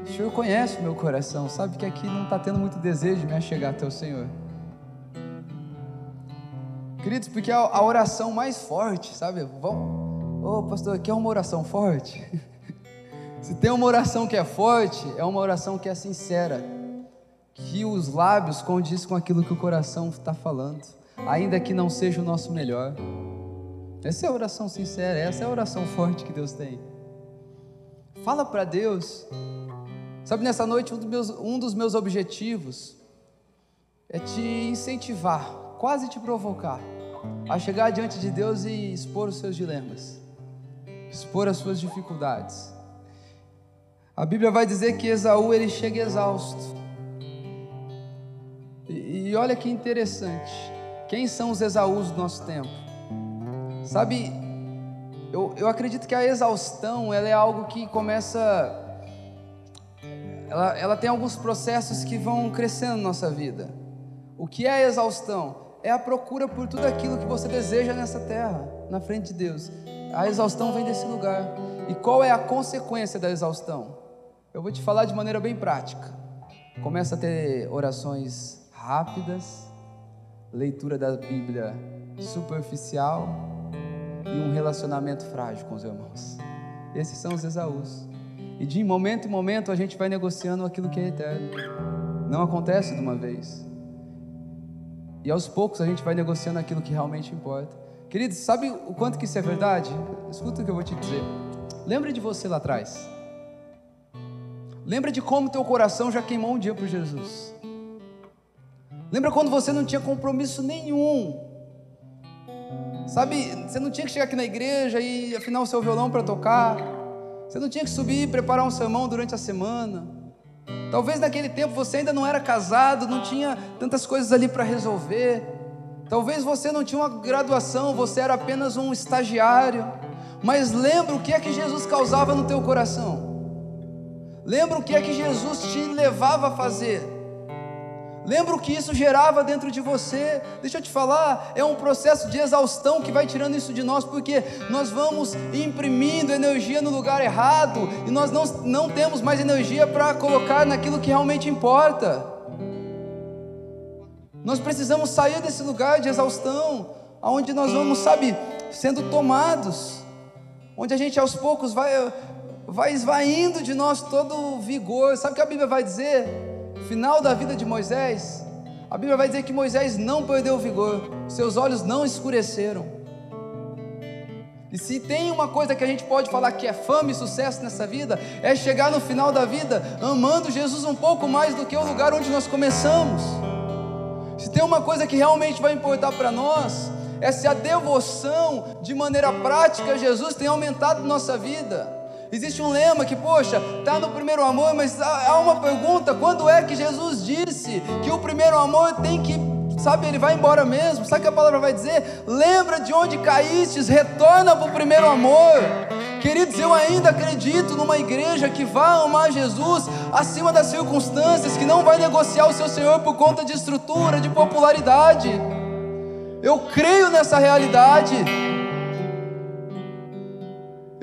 o Senhor conhece o meu coração, sabe que aqui não está tendo muito desejo de me chegar até o Senhor. Queridos, porque a, a oração mais forte, sabe? Vamos, ô oh, pastor, aqui é uma oração forte. Se tem uma oração que é forte, é uma oração que é sincera, que os lábios condiz com aquilo que o coração está falando, ainda que não seja o nosso melhor. Essa é a oração sincera, essa é a oração forte que Deus tem. Fala para Deus. Sabe, nessa noite, um dos, meus, um dos meus objetivos é te incentivar, quase te provocar, a chegar diante de Deus e expor os seus dilemas, expor as suas dificuldades. A Bíblia vai dizer que Esaú ele chega exausto. E, e olha que interessante. Quem são os Esaús do nosso tempo? Sabe, eu, eu acredito que a exaustão ela é algo que começa. Ela, ela tem alguns processos que vão crescendo na nossa vida. O que é a exaustão? É a procura por tudo aquilo que você deseja nessa terra, na frente de Deus. A exaustão vem desse lugar. E qual é a consequência da exaustão? Eu vou te falar de maneira bem prática. Começa a ter orações rápidas, leitura da Bíblia superficial, e um relacionamento frágil com os irmãos. Esses são os Esaús. E de momento em momento a gente vai negociando aquilo que é eterno. Não acontece de uma vez. E aos poucos a gente vai negociando aquilo que realmente importa. Queridos, sabe o quanto que isso é verdade? Escuta o que eu vou te dizer. Lembra de você lá atrás. Lembra de como teu coração já queimou um dia por Jesus. Lembra quando você não tinha compromisso nenhum Sabe, você não tinha que chegar aqui na igreja e afinar o seu violão para tocar. Você não tinha que subir e preparar um sermão durante a semana. Talvez naquele tempo você ainda não era casado, não tinha tantas coisas ali para resolver. Talvez você não tinha uma graduação, você era apenas um estagiário. Mas lembra o que é que Jesus causava no teu coração. Lembra o que é que Jesus te levava a fazer. Lembra o que isso gerava dentro de você? Deixa eu te falar, é um processo de exaustão que vai tirando isso de nós, porque nós vamos imprimindo energia no lugar errado e nós não, não temos mais energia para colocar naquilo que realmente importa. Nós precisamos sair desse lugar de exaustão, aonde nós vamos, sabe, sendo tomados, onde a gente aos poucos vai, vai esvaindo de nós todo o vigor. Sabe o que a Bíblia vai dizer? Final da vida de Moisés, a Bíblia vai dizer que Moisés não perdeu o vigor, seus olhos não escureceram. E se tem uma coisa que a gente pode falar que é fama e sucesso nessa vida, é chegar no final da vida amando Jesus um pouco mais do que o lugar onde nós começamos. Se tem uma coisa que realmente vai importar para nós, é se a devoção de maneira prática a Jesus tem aumentado nossa vida. Existe um lema que, poxa, está no primeiro amor, mas há uma pergunta: quando é que Jesus disse que o primeiro amor tem que, sabe, ele vai embora mesmo? Sabe o que a palavra vai dizer? Lembra de onde caístes, retorna para o primeiro amor. Queridos, eu ainda acredito numa igreja que vai amar Jesus acima das circunstâncias, que não vai negociar o seu Senhor por conta de estrutura, de popularidade. Eu creio nessa realidade.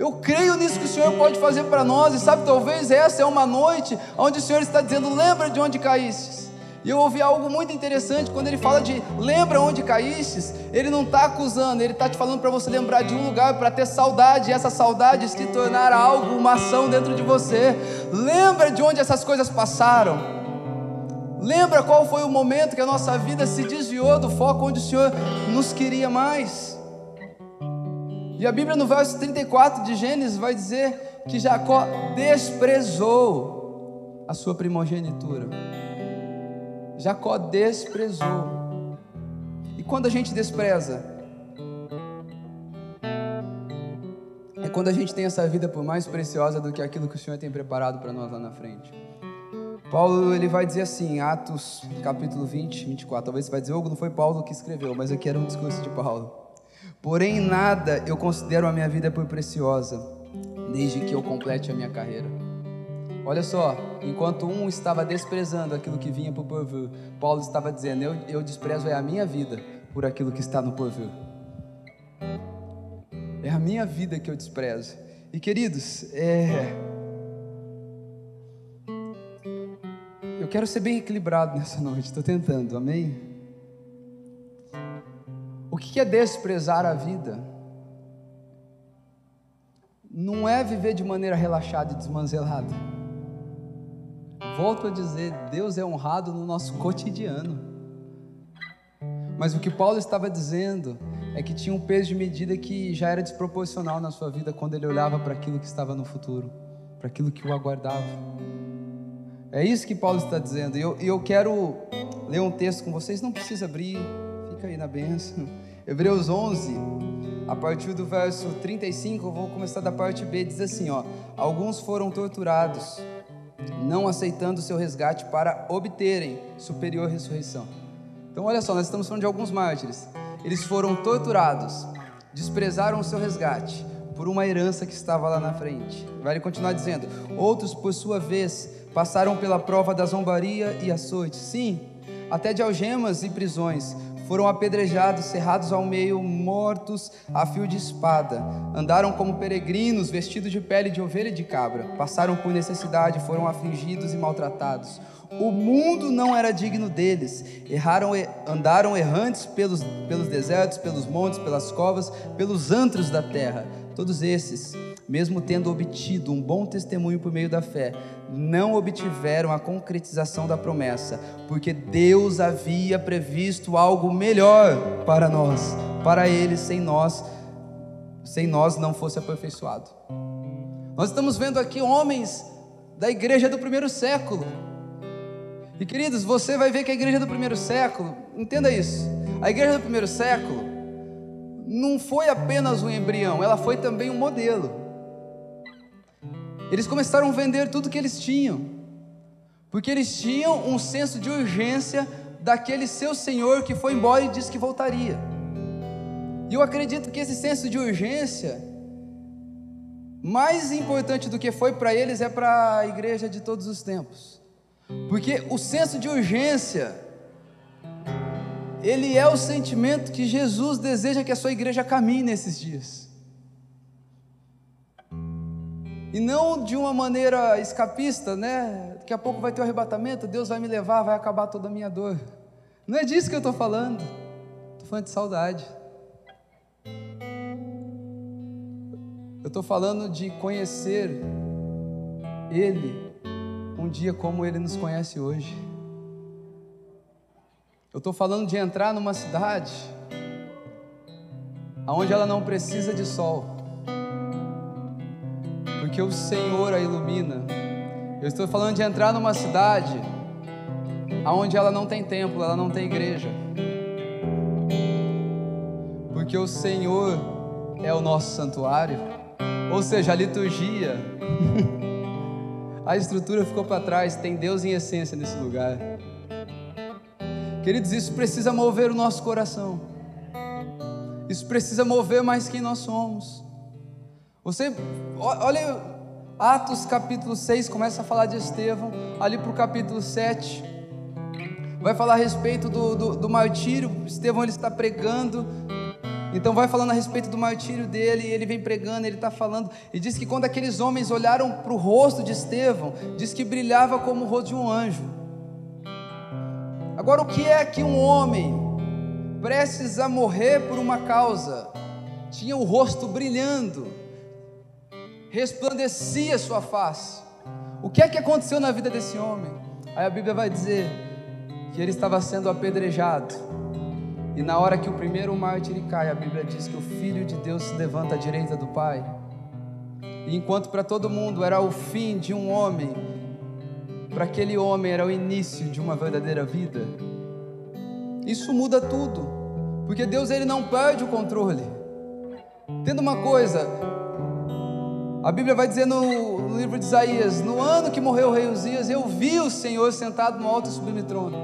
Eu creio nisso que o Senhor pode fazer para nós, e sabe, talvez essa é uma noite onde o Senhor está dizendo: lembra de onde caíste. E eu ouvi algo muito interessante quando ele fala de lembra onde caíste. Ele não está acusando, ele está te falando para você lembrar de um lugar para ter saudade, e essa saudade se tornar algo, uma ação dentro de você. Lembra de onde essas coisas passaram. Lembra qual foi o momento que a nossa vida se desviou do foco onde o Senhor nos queria mais. E a Bíblia no verso 34 de Gênesis vai dizer que Jacó desprezou a sua primogenitura. Jacó desprezou. E quando a gente despreza, é quando a gente tem essa vida por mais preciosa do que aquilo que o Senhor tem preparado para nós lá na frente. Paulo ele vai dizer assim, Atos capítulo 20, 24. Talvez você vai dizer, Hugo, não foi Paulo que escreveu, mas aqui era um discurso de Paulo. Porém, nada eu considero a minha vida por preciosa, desde que eu complete a minha carreira Olha só, enquanto um estava desprezando aquilo que vinha por porvir, Paulo estava dizendo: eu, eu desprezo é a minha vida por aquilo que está no porvir. É a minha vida que eu desprezo. E queridos, é... eu quero ser bem equilibrado nessa noite, estou tentando, amém? O que é desprezar a vida? Não é viver de maneira relaxada e desmanzelada. Volto a dizer, Deus é honrado no nosso cotidiano. Mas o que Paulo estava dizendo é que tinha um peso de medida que já era desproporcional na sua vida quando ele olhava para aquilo que estava no futuro, para aquilo que o aguardava. É isso que Paulo está dizendo. E eu, eu quero ler um texto com vocês, não precisa abrir, aí na benção. Hebreus 11, a partir do verso 35, eu vou começar da parte B, diz assim, ó: Alguns foram torturados não aceitando o seu resgate para obterem superior ressurreição. Então, olha só, nós estamos falando de alguns mártires. Eles foram torturados, desprezaram o seu resgate por uma herança que estava lá na frente. Vai continuar dizendo: outros, por sua vez, passaram pela prova da zombaria e açoite. Sim, até de algemas e prisões foram apedrejados, cerrados ao meio, mortos a fio de espada. Andaram como peregrinos, vestidos de pele de ovelha e de cabra. Passaram por necessidade, foram afligidos e maltratados. O mundo não era digno deles. Erraram, andaram errantes pelos, pelos desertos, pelos montes, pelas covas, pelos antros da terra. Todos esses mesmo tendo obtido um bom testemunho por meio da fé, não obtiveram a concretização da promessa, porque Deus havia previsto algo melhor para nós, para eles, sem nós, sem nós não fosse aperfeiçoado. Nós estamos vendo aqui homens da igreja do primeiro século. E queridos, você vai ver que a igreja do primeiro século, entenda isso, a igreja do primeiro século não foi apenas um embrião, ela foi também um modelo. Eles começaram a vender tudo que eles tinham, porque eles tinham um senso de urgência daquele seu senhor que foi embora e disse que voltaria. E eu acredito que esse senso de urgência, mais importante do que foi para eles, é para a igreja de todos os tempos, porque o senso de urgência, ele é o sentimento que Jesus deseja que a sua igreja caminhe nesses dias. E não de uma maneira escapista, né? Daqui a pouco vai ter o arrebatamento, Deus vai me levar, vai acabar toda a minha dor. Não é disso que eu estou falando. Estou falando de saudade. Eu estou falando de conhecer Ele um dia como Ele nos conhece hoje. Eu estou falando de entrar numa cidade onde ela não precisa de sol porque o Senhor a ilumina. Eu estou falando de entrar numa cidade aonde ela não tem templo, ela não tem igreja. Porque o Senhor é o nosso santuário. Ou seja, a liturgia, a estrutura ficou para trás, tem Deus em essência nesse lugar. Queridos, isso precisa mover o nosso coração. Isso precisa mover mais quem nós somos. Você, olha, Atos capítulo 6 começa a falar de Estevão, ali para o capítulo 7, vai falar a respeito do, do, do martírio. Estevão ele está pregando, então vai falando a respeito do martírio dele, ele vem pregando, ele está falando, e diz que quando aqueles homens olharam para o rosto de Estevão, diz que brilhava como o rosto de um anjo. Agora, o que é que um homem prestes a morrer por uma causa tinha o rosto brilhando, resplandecia sua face? O que é que aconteceu na vida desse homem? Aí a Bíblia vai dizer que ele estava sendo apedrejado e na hora que o primeiro mártir cai, a Bíblia diz que o Filho de Deus se levanta à direita do Pai. E enquanto para todo mundo era o fim de um homem, para aquele homem era o início de uma verdadeira vida. Isso muda tudo, porque Deus ele não perde o controle. Tendo uma coisa, a Bíblia vai dizer no, livro de Isaías: No ano que morreu o rei Uzias, eu vi o Senhor sentado no alto e sublime trono.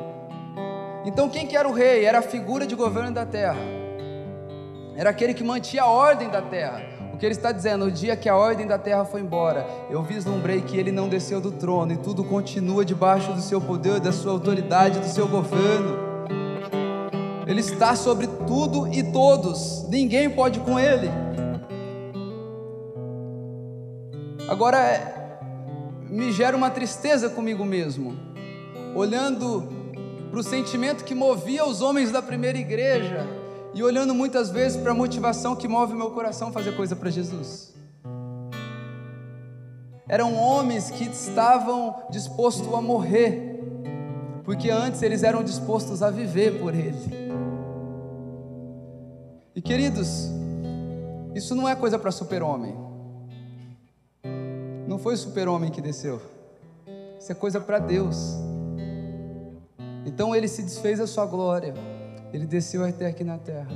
Então, quem que era o rei? Era a figura de governo da terra, era aquele que mantinha a ordem da terra. O que ele está dizendo, o dia que a ordem da terra foi embora, eu vislumbrei que ele não desceu do trono e tudo continua debaixo do seu poder, da sua autoridade, do seu governo. Ele está sobre tudo e todos, ninguém pode com ele. Agora, me gera uma tristeza comigo mesmo, olhando para o sentimento que movia os homens da primeira igreja e olhando muitas vezes para a motivação que move meu coração fazer coisa para Jesus. Eram homens que estavam dispostos a morrer, porque antes eles eram dispostos a viver por Ele. E queridos, isso não é coisa para super-homem. Não foi o super-homem que desceu. Isso é coisa para Deus. Então ele se desfez a sua glória, ele desceu até aqui na terra.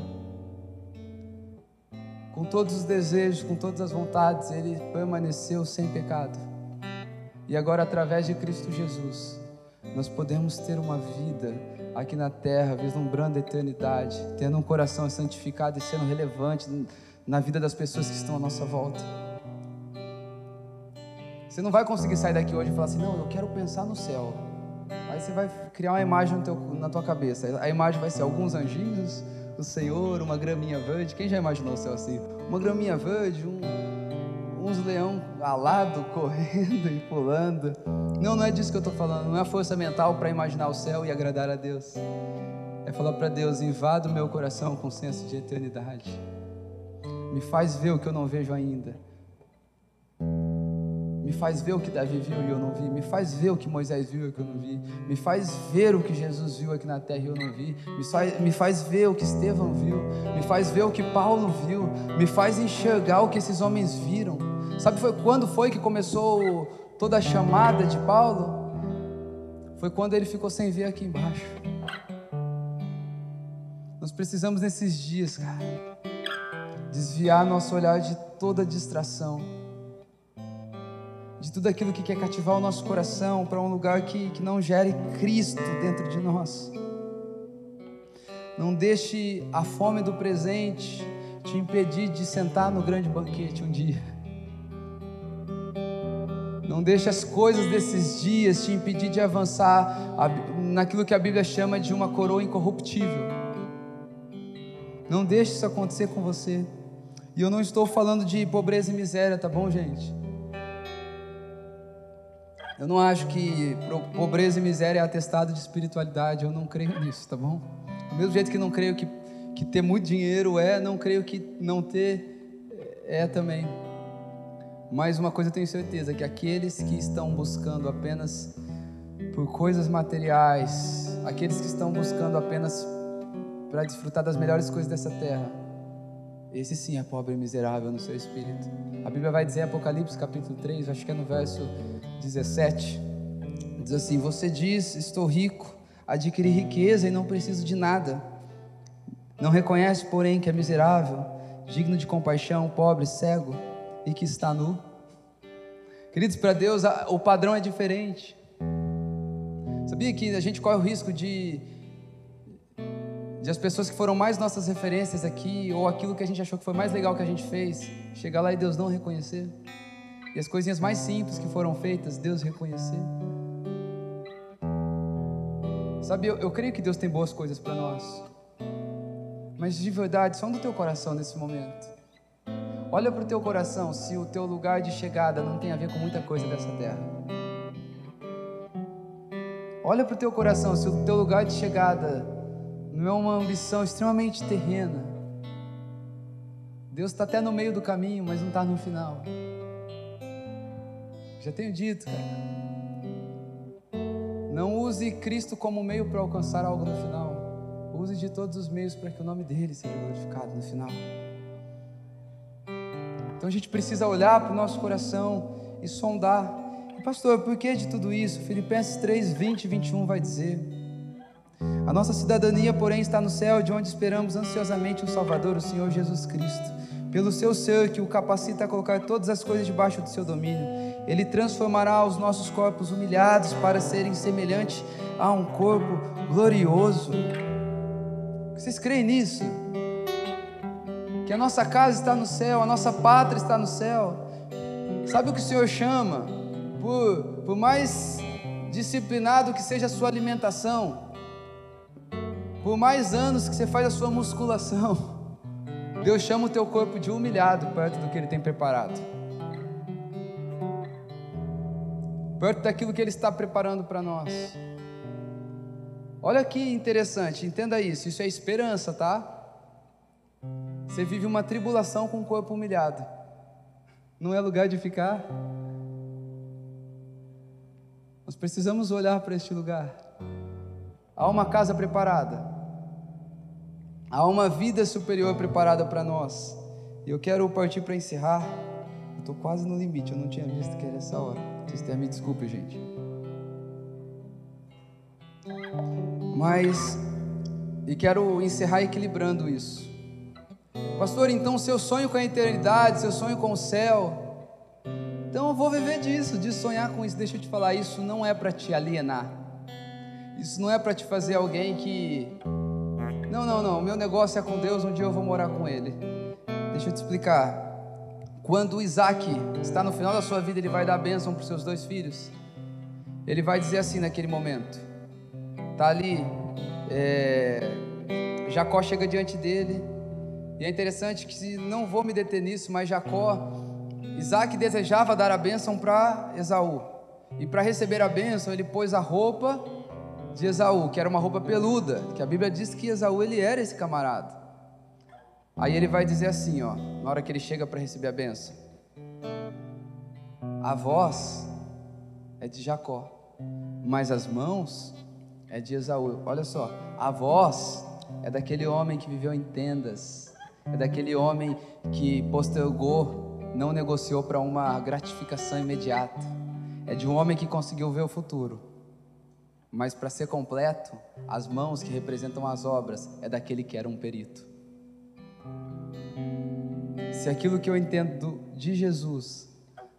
Com todos os desejos, com todas as vontades, ele permaneceu sem pecado. E agora, através de Cristo Jesus, nós podemos ter uma vida aqui na terra, vislumbrando a eternidade, tendo um coração santificado e sendo relevante na vida das pessoas que estão à nossa volta. Você não vai conseguir sair daqui hoje e falar assim: não, eu quero pensar no céu. Aí você vai criar uma imagem teu, na tua cabeça. A imagem vai ser alguns anjinhos, o Senhor, uma graminha verde. Quem já imaginou o céu assim? Uma graminha verde, um, uns leão alado correndo e pulando. Não, não é disso que eu estou falando. Não é força mental para imaginar o céu e agradar a Deus. É falar para Deus: invada o meu coração com senso de eternidade. Me faz ver o que eu não vejo ainda. Me faz ver o que Davi viu e eu não vi. Me faz ver o que Moisés viu e que eu não vi. Me faz ver o que Jesus viu aqui na terra e eu não vi. Me faz, me faz ver o que Estevão viu. Me faz ver o que Paulo viu. Me faz enxergar o que esses homens viram. Sabe foi quando foi que começou toda a chamada de Paulo? Foi quando ele ficou sem ver aqui embaixo. Nós precisamos nesses dias, cara, desviar nosso olhar de toda distração de tudo aquilo que quer cativar o nosso coração para um lugar que, que não gere Cristo dentro de nós. Não deixe a fome do presente te impedir de sentar no grande banquete um dia. Não deixe as coisas desses dias te impedir de avançar naquilo que a Bíblia chama de uma coroa incorruptível. Não deixe isso acontecer com você. E eu não estou falando de pobreza e miséria, tá bom, gente? Eu não acho que pobreza e miséria é atestado de espiritualidade, eu não creio nisso, tá bom? Do mesmo jeito que não creio que, que ter muito dinheiro é, não creio que não ter é também. Mas uma coisa eu tenho certeza, que aqueles que estão buscando apenas por coisas materiais, aqueles que estão buscando apenas para desfrutar das melhores coisas dessa terra, esse sim é pobre e miserável no seu espírito. A Bíblia vai dizer em Apocalipse capítulo 3, acho que é no verso 17, diz assim: Você diz, estou rico, adquiri riqueza e não preciso de nada. Não reconhece, porém, que é miserável, digno de compaixão, pobre, cego e que está nu. Queridos, para Deus o padrão é diferente. Sabia que a gente corre o risco de de as pessoas que foram mais nossas referências aqui, ou aquilo que a gente achou que foi mais legal que a gente fez, chegar lá e Deus não reconhecer. E as coisinhas mais simples que foram feitas, Deus reconhecer. Sabe, eu, eu creio que Deus tem boas coisas para nós. Mas de verdade, só do teu coração nesse momento. Olha para o teu coração se o teu lugar de chegada não tem a ver com muita coisa dessa terra. Olha para o teu coração se o teu lugar de chegada não é uma ambição extremamente terrena. Deus está até no meio do caminho, mas não está no final. Já tenho dito, cara. Não use Cristo como meio para alcançar algo no final. Use de todos os meios para que o nome dele seja glorificado no final. Então a gente precisa olhar para o nosso coração e sondar. E, pastor, por que de tudo isso? Filipenses 3, 20 e 21 vai dizer. A nossa cidadania, porém, está no céu, de onde esperamos ansiosamente o Salvador, o Senhor Jesus Cristo. Pelo seu ser que o capacita a colocar todas as coisas debaixo do seu domínio, ele transformará os nossos corpos humilhados para serem semelhantes a um corpo glorioso. Vocês creem nisso? Que a nossa casa está no céu, a nossa pátria está no céu. Sabe o que o Senhor chama? Por, por mais disciplinado que seja a sua alimentação, por mais anos que você faz a sua musculação, Deus chama o teu corpo de humilhado perto do que Ele tem preparado. Perto daquilo que Ele está preparando para nós. Olha que interessante, entenda isso, isso é esperança, tá? Você vive uma tribulação com o corpo humilhado. Não é lugar de ficar. Nós precisamos olhar para este lugar. Há uma casa preparada. Há uma vida superior preparada para nós. E eu quero partir para encerrar. Eu estou quase no limite, eu não tinha visto que era essa hora. Vocês me desculpe, gente. Mas, e quero encerrar equilibrando isso. Pastor, então seu sonho com a eternidade, seu sonho com o céu. Então eu vou viver disso, de sonhar com isso. Deixa eu te falar, isso não é para te alienar. Isso não é para te fazer alguém que não, não, não. O meu negócio é com Deus, um dia eu vou morar com Ele. Deixa eu te explicar. Quando Isaac está no final da sua vida, ele vai dar bênção para os seus dois filhos. Ele vai dizer assim naquele momento. Tá ali, é, Jacó chega diante dele. E é interessante que não vou me deter nisso, mas Jacó, Isaac desejava dar a bênção para Esaú. E para receber a bênção, ele pôs a roupa de Esaú, que era uma roupa peluda, que a Bíblia diz que Esaú ele era esse camarada. Aí ele vai dizer assim, ó, na hora que ele chega para receber a benção: A voz é de Jacó, mas as mãos é de Esaú. Olha só, a voz é daquele homem que viveu em tendas, é daquele homem que postergou, não negociou para uma gratificação imediata. É de um homem que conseguiu ver o futuro mas para ser completo, as mãos que representam as obras é daquele que era um perito. Se aquilo que eu entendo de Jesus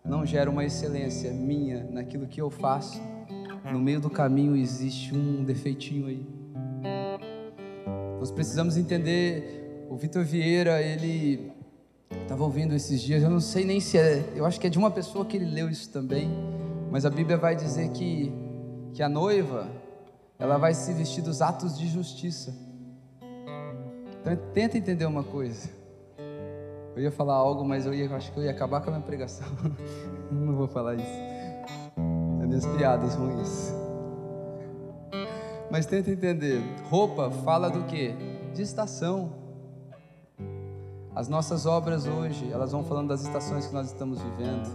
não gera uma excelência minha naquilo que eu faço, no meio do caminho existe um defeitinho aí. Nós precisamos entender. O Vitor Vieira, ele estava ouvindo esses dias, eu não sei nem se é, eu acho que é de uma pessoa que ele leu isso também, mas a Bíblia vai dizer que que a noiva ela vai se vestir dos atos de justiça. Então tenta entender uma coisa. Eu ia falar algo, mas eu ia, acho que eu ia acabar com a minha pregação. Não vou falar isso. As minhas piadas ruins. Mas tenta entender. Roupa fala do que? De estação. As nossas obras hoje, elas vão falando das estações que nós estamos vivendo.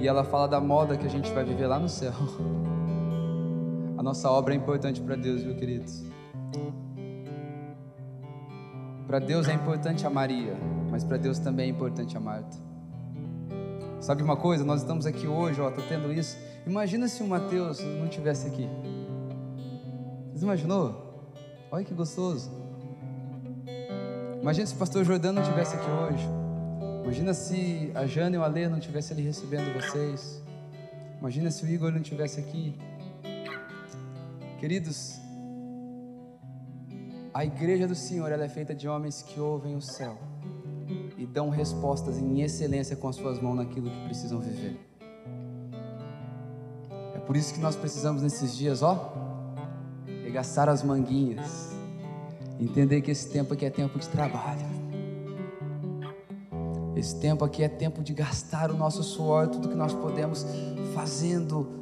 E ela fala da moda que a gente vai viver lá no céu. A nossa obra é importante para Deus, viu, queridos? Para Deus é importante a Maria, mas para Deus também é importante a Marta. Sabe uma coisa? Nós estamos aqui hoje, ó, tá tendo isso. Imagina se o Mateus não tivesse aqui. Você imaginou? Olha que gostoso. Imagina se o pastor Jordano não tivesse aqui hoje. Imagina se a Jana e o Alê não tivessem ali recebendo vocês. Imagina se o Igor não tivesse aqui. Queridos, A igreja do Senhor ela é feita de homens que ouvem o céu e dão respostas em excelência com as suas mãos naquilo que precisam viver. É por isso que nós precisamos nesses dias, ó, regaçar as manguinhas, entender que esse tempo aqui é tempo de trabalho. Esse tempo aqui é tempo de gastar o nosso suor, tudo que nós podemos fazendo,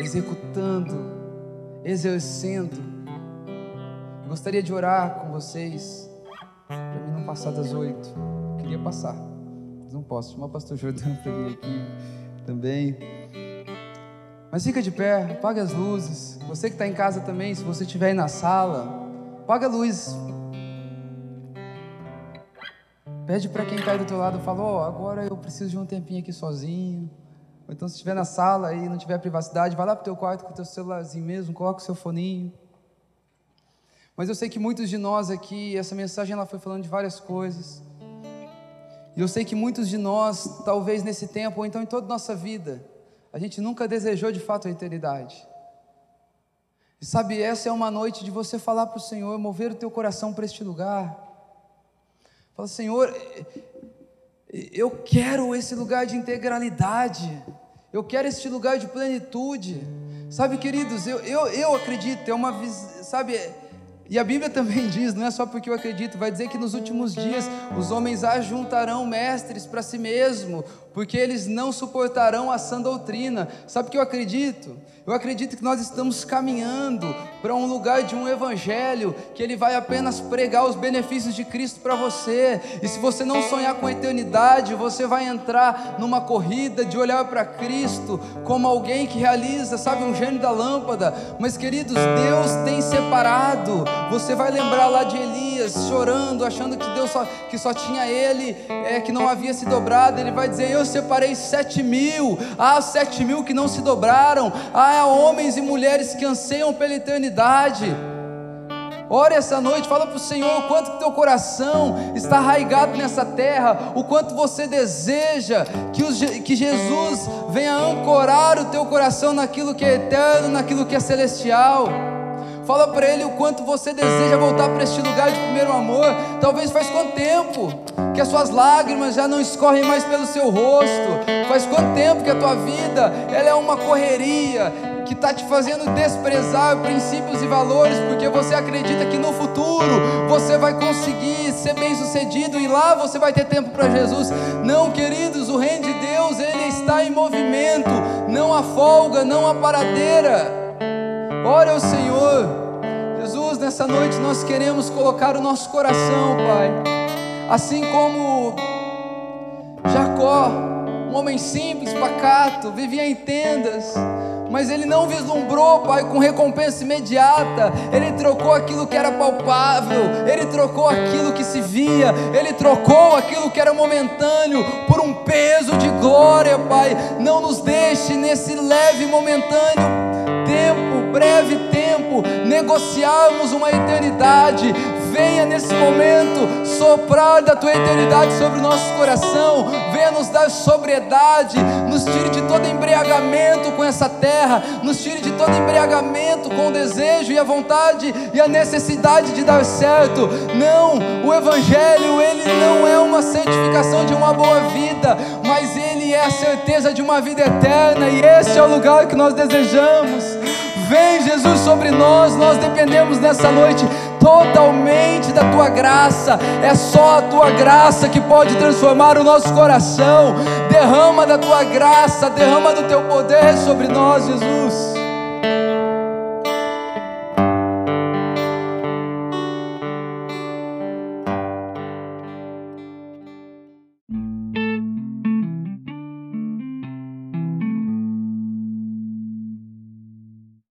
executando, exercendo Gostaria de orar com vocês, para mim não passar das oito. Queria passar, mas não posso. Chamar o pastor Jordão para vir aqui também. Mas fica de pé, apaga as luzes. Você que está em casa também, se você estiver aí na sala, apaga a luz. Pede para quem está aí do teu lado, fala, ó, oh, agora eu preciso de um tempinho aqui sozinho. Ou então se estiver na sala e não tiver privacidade, vai lá para o teu quarto com o teu celularzinho mesmo, coloca o seu foninho. Mas eu sei que muitos de nós aqui, essa mensagem ela foi falando de várias coisas. E eu sei que muitos de nós, talvez nesse tempo, ou então em toda a nossa vida, a gente nunca desejou de fato a eternidade. E sabe, essa é uma noite de você falar para o Senhor, mover o teu coração para este lugar. Fala, Senhor, eu quero esse lugar de integralidade, eu quero este lugar de plenitude. Sabe, queridos, eu, eu, eu acredito, é uma, sabe, e a Bíblia também diz, não é só porque eu acredito, vai dizer que nos últimos dias os homens ajuntarão mestres para si mesmo, porque eles não suportarão a sã doutrina. Sabe o que eu acredito? Eu acredito que nós estamos caminhando para um lugar de um evangelho que ele vai apenas pregar os benefícios de Cristo para você. E se você não sonhar com a eternidade, você vai entrar numa corrida de olhar para Cristo como alguém que realiza, sabe, um gênio da lâmpada. Mas queridos, Deus tem separado. Você vai lembrar lá de Elias chorando, achando que Deus só, que só tinha ele, é, que não havia se dobrado. Ele vai dizer: Eu separei sete mil. Ah, sete mil que não se dobraram. Há homens e mulheres que anseiam pela eternidade. Ore essa noite, fala para o Senhor o quanto teu coração está arraigado nessa terra, o quanto você deseja que, os, que Jesus venha ancorar o teu coração naquilo que é eterno, naquilo que é celestial. Fala para Ele o quanto você deseja voltar para este lugar de primeiro amor. Talvez faz quanto tempo que as suas lágrimas já não escorrem mais pelo seu rosto. Faz quanto tempo que a tua vida ela é uma correria que está te fazendo desprezar princípios e valores, porque você acredita que no futuro você vai conseguir ser bem sucedido e lá você vai ter tempo para Jesus. Não, queridos, o reino de Deus ele está em movimento, não há folga, não há paradeira. Ore ao Senhor. Nessa noite nós queremos colocar o nosso coração, Pai. Assim como Jacó, um homem simples, pacato, vivia em tendas, mas ele não vislumbrou, Pai, com recompensa imediata. Ele trocou aquilo que era palpável, ele trocou aquilo que se via, ele trocou aquilo que era momentâneo por um peso de glória, Pai. Não nos deixe nesse leve momentâneo tempo, breve tempo, negociarmos uma eternidade. Venha nesse momento soprar da tua eternidade sobre o nosso coração. Venha nos dar sobriedade, nos tire de todo embriagamento com essa terra, nos tire de todo embriagamento com o desejo e a vontade e a necessidade de dar certo. Não, o evangelho ele não é uma certificação de uma boa vida, mas ele é a certeza de uma vida eterna e esse é o lugar que nós desejamos. Vem, Jesus, sobre nós. Nós dependemos nessa noite totalmente da tua graça. É só a tua graça que pode transformar o nosso coração. Derrama da tua graça, derrama do teu poder sobre nós, Jesus.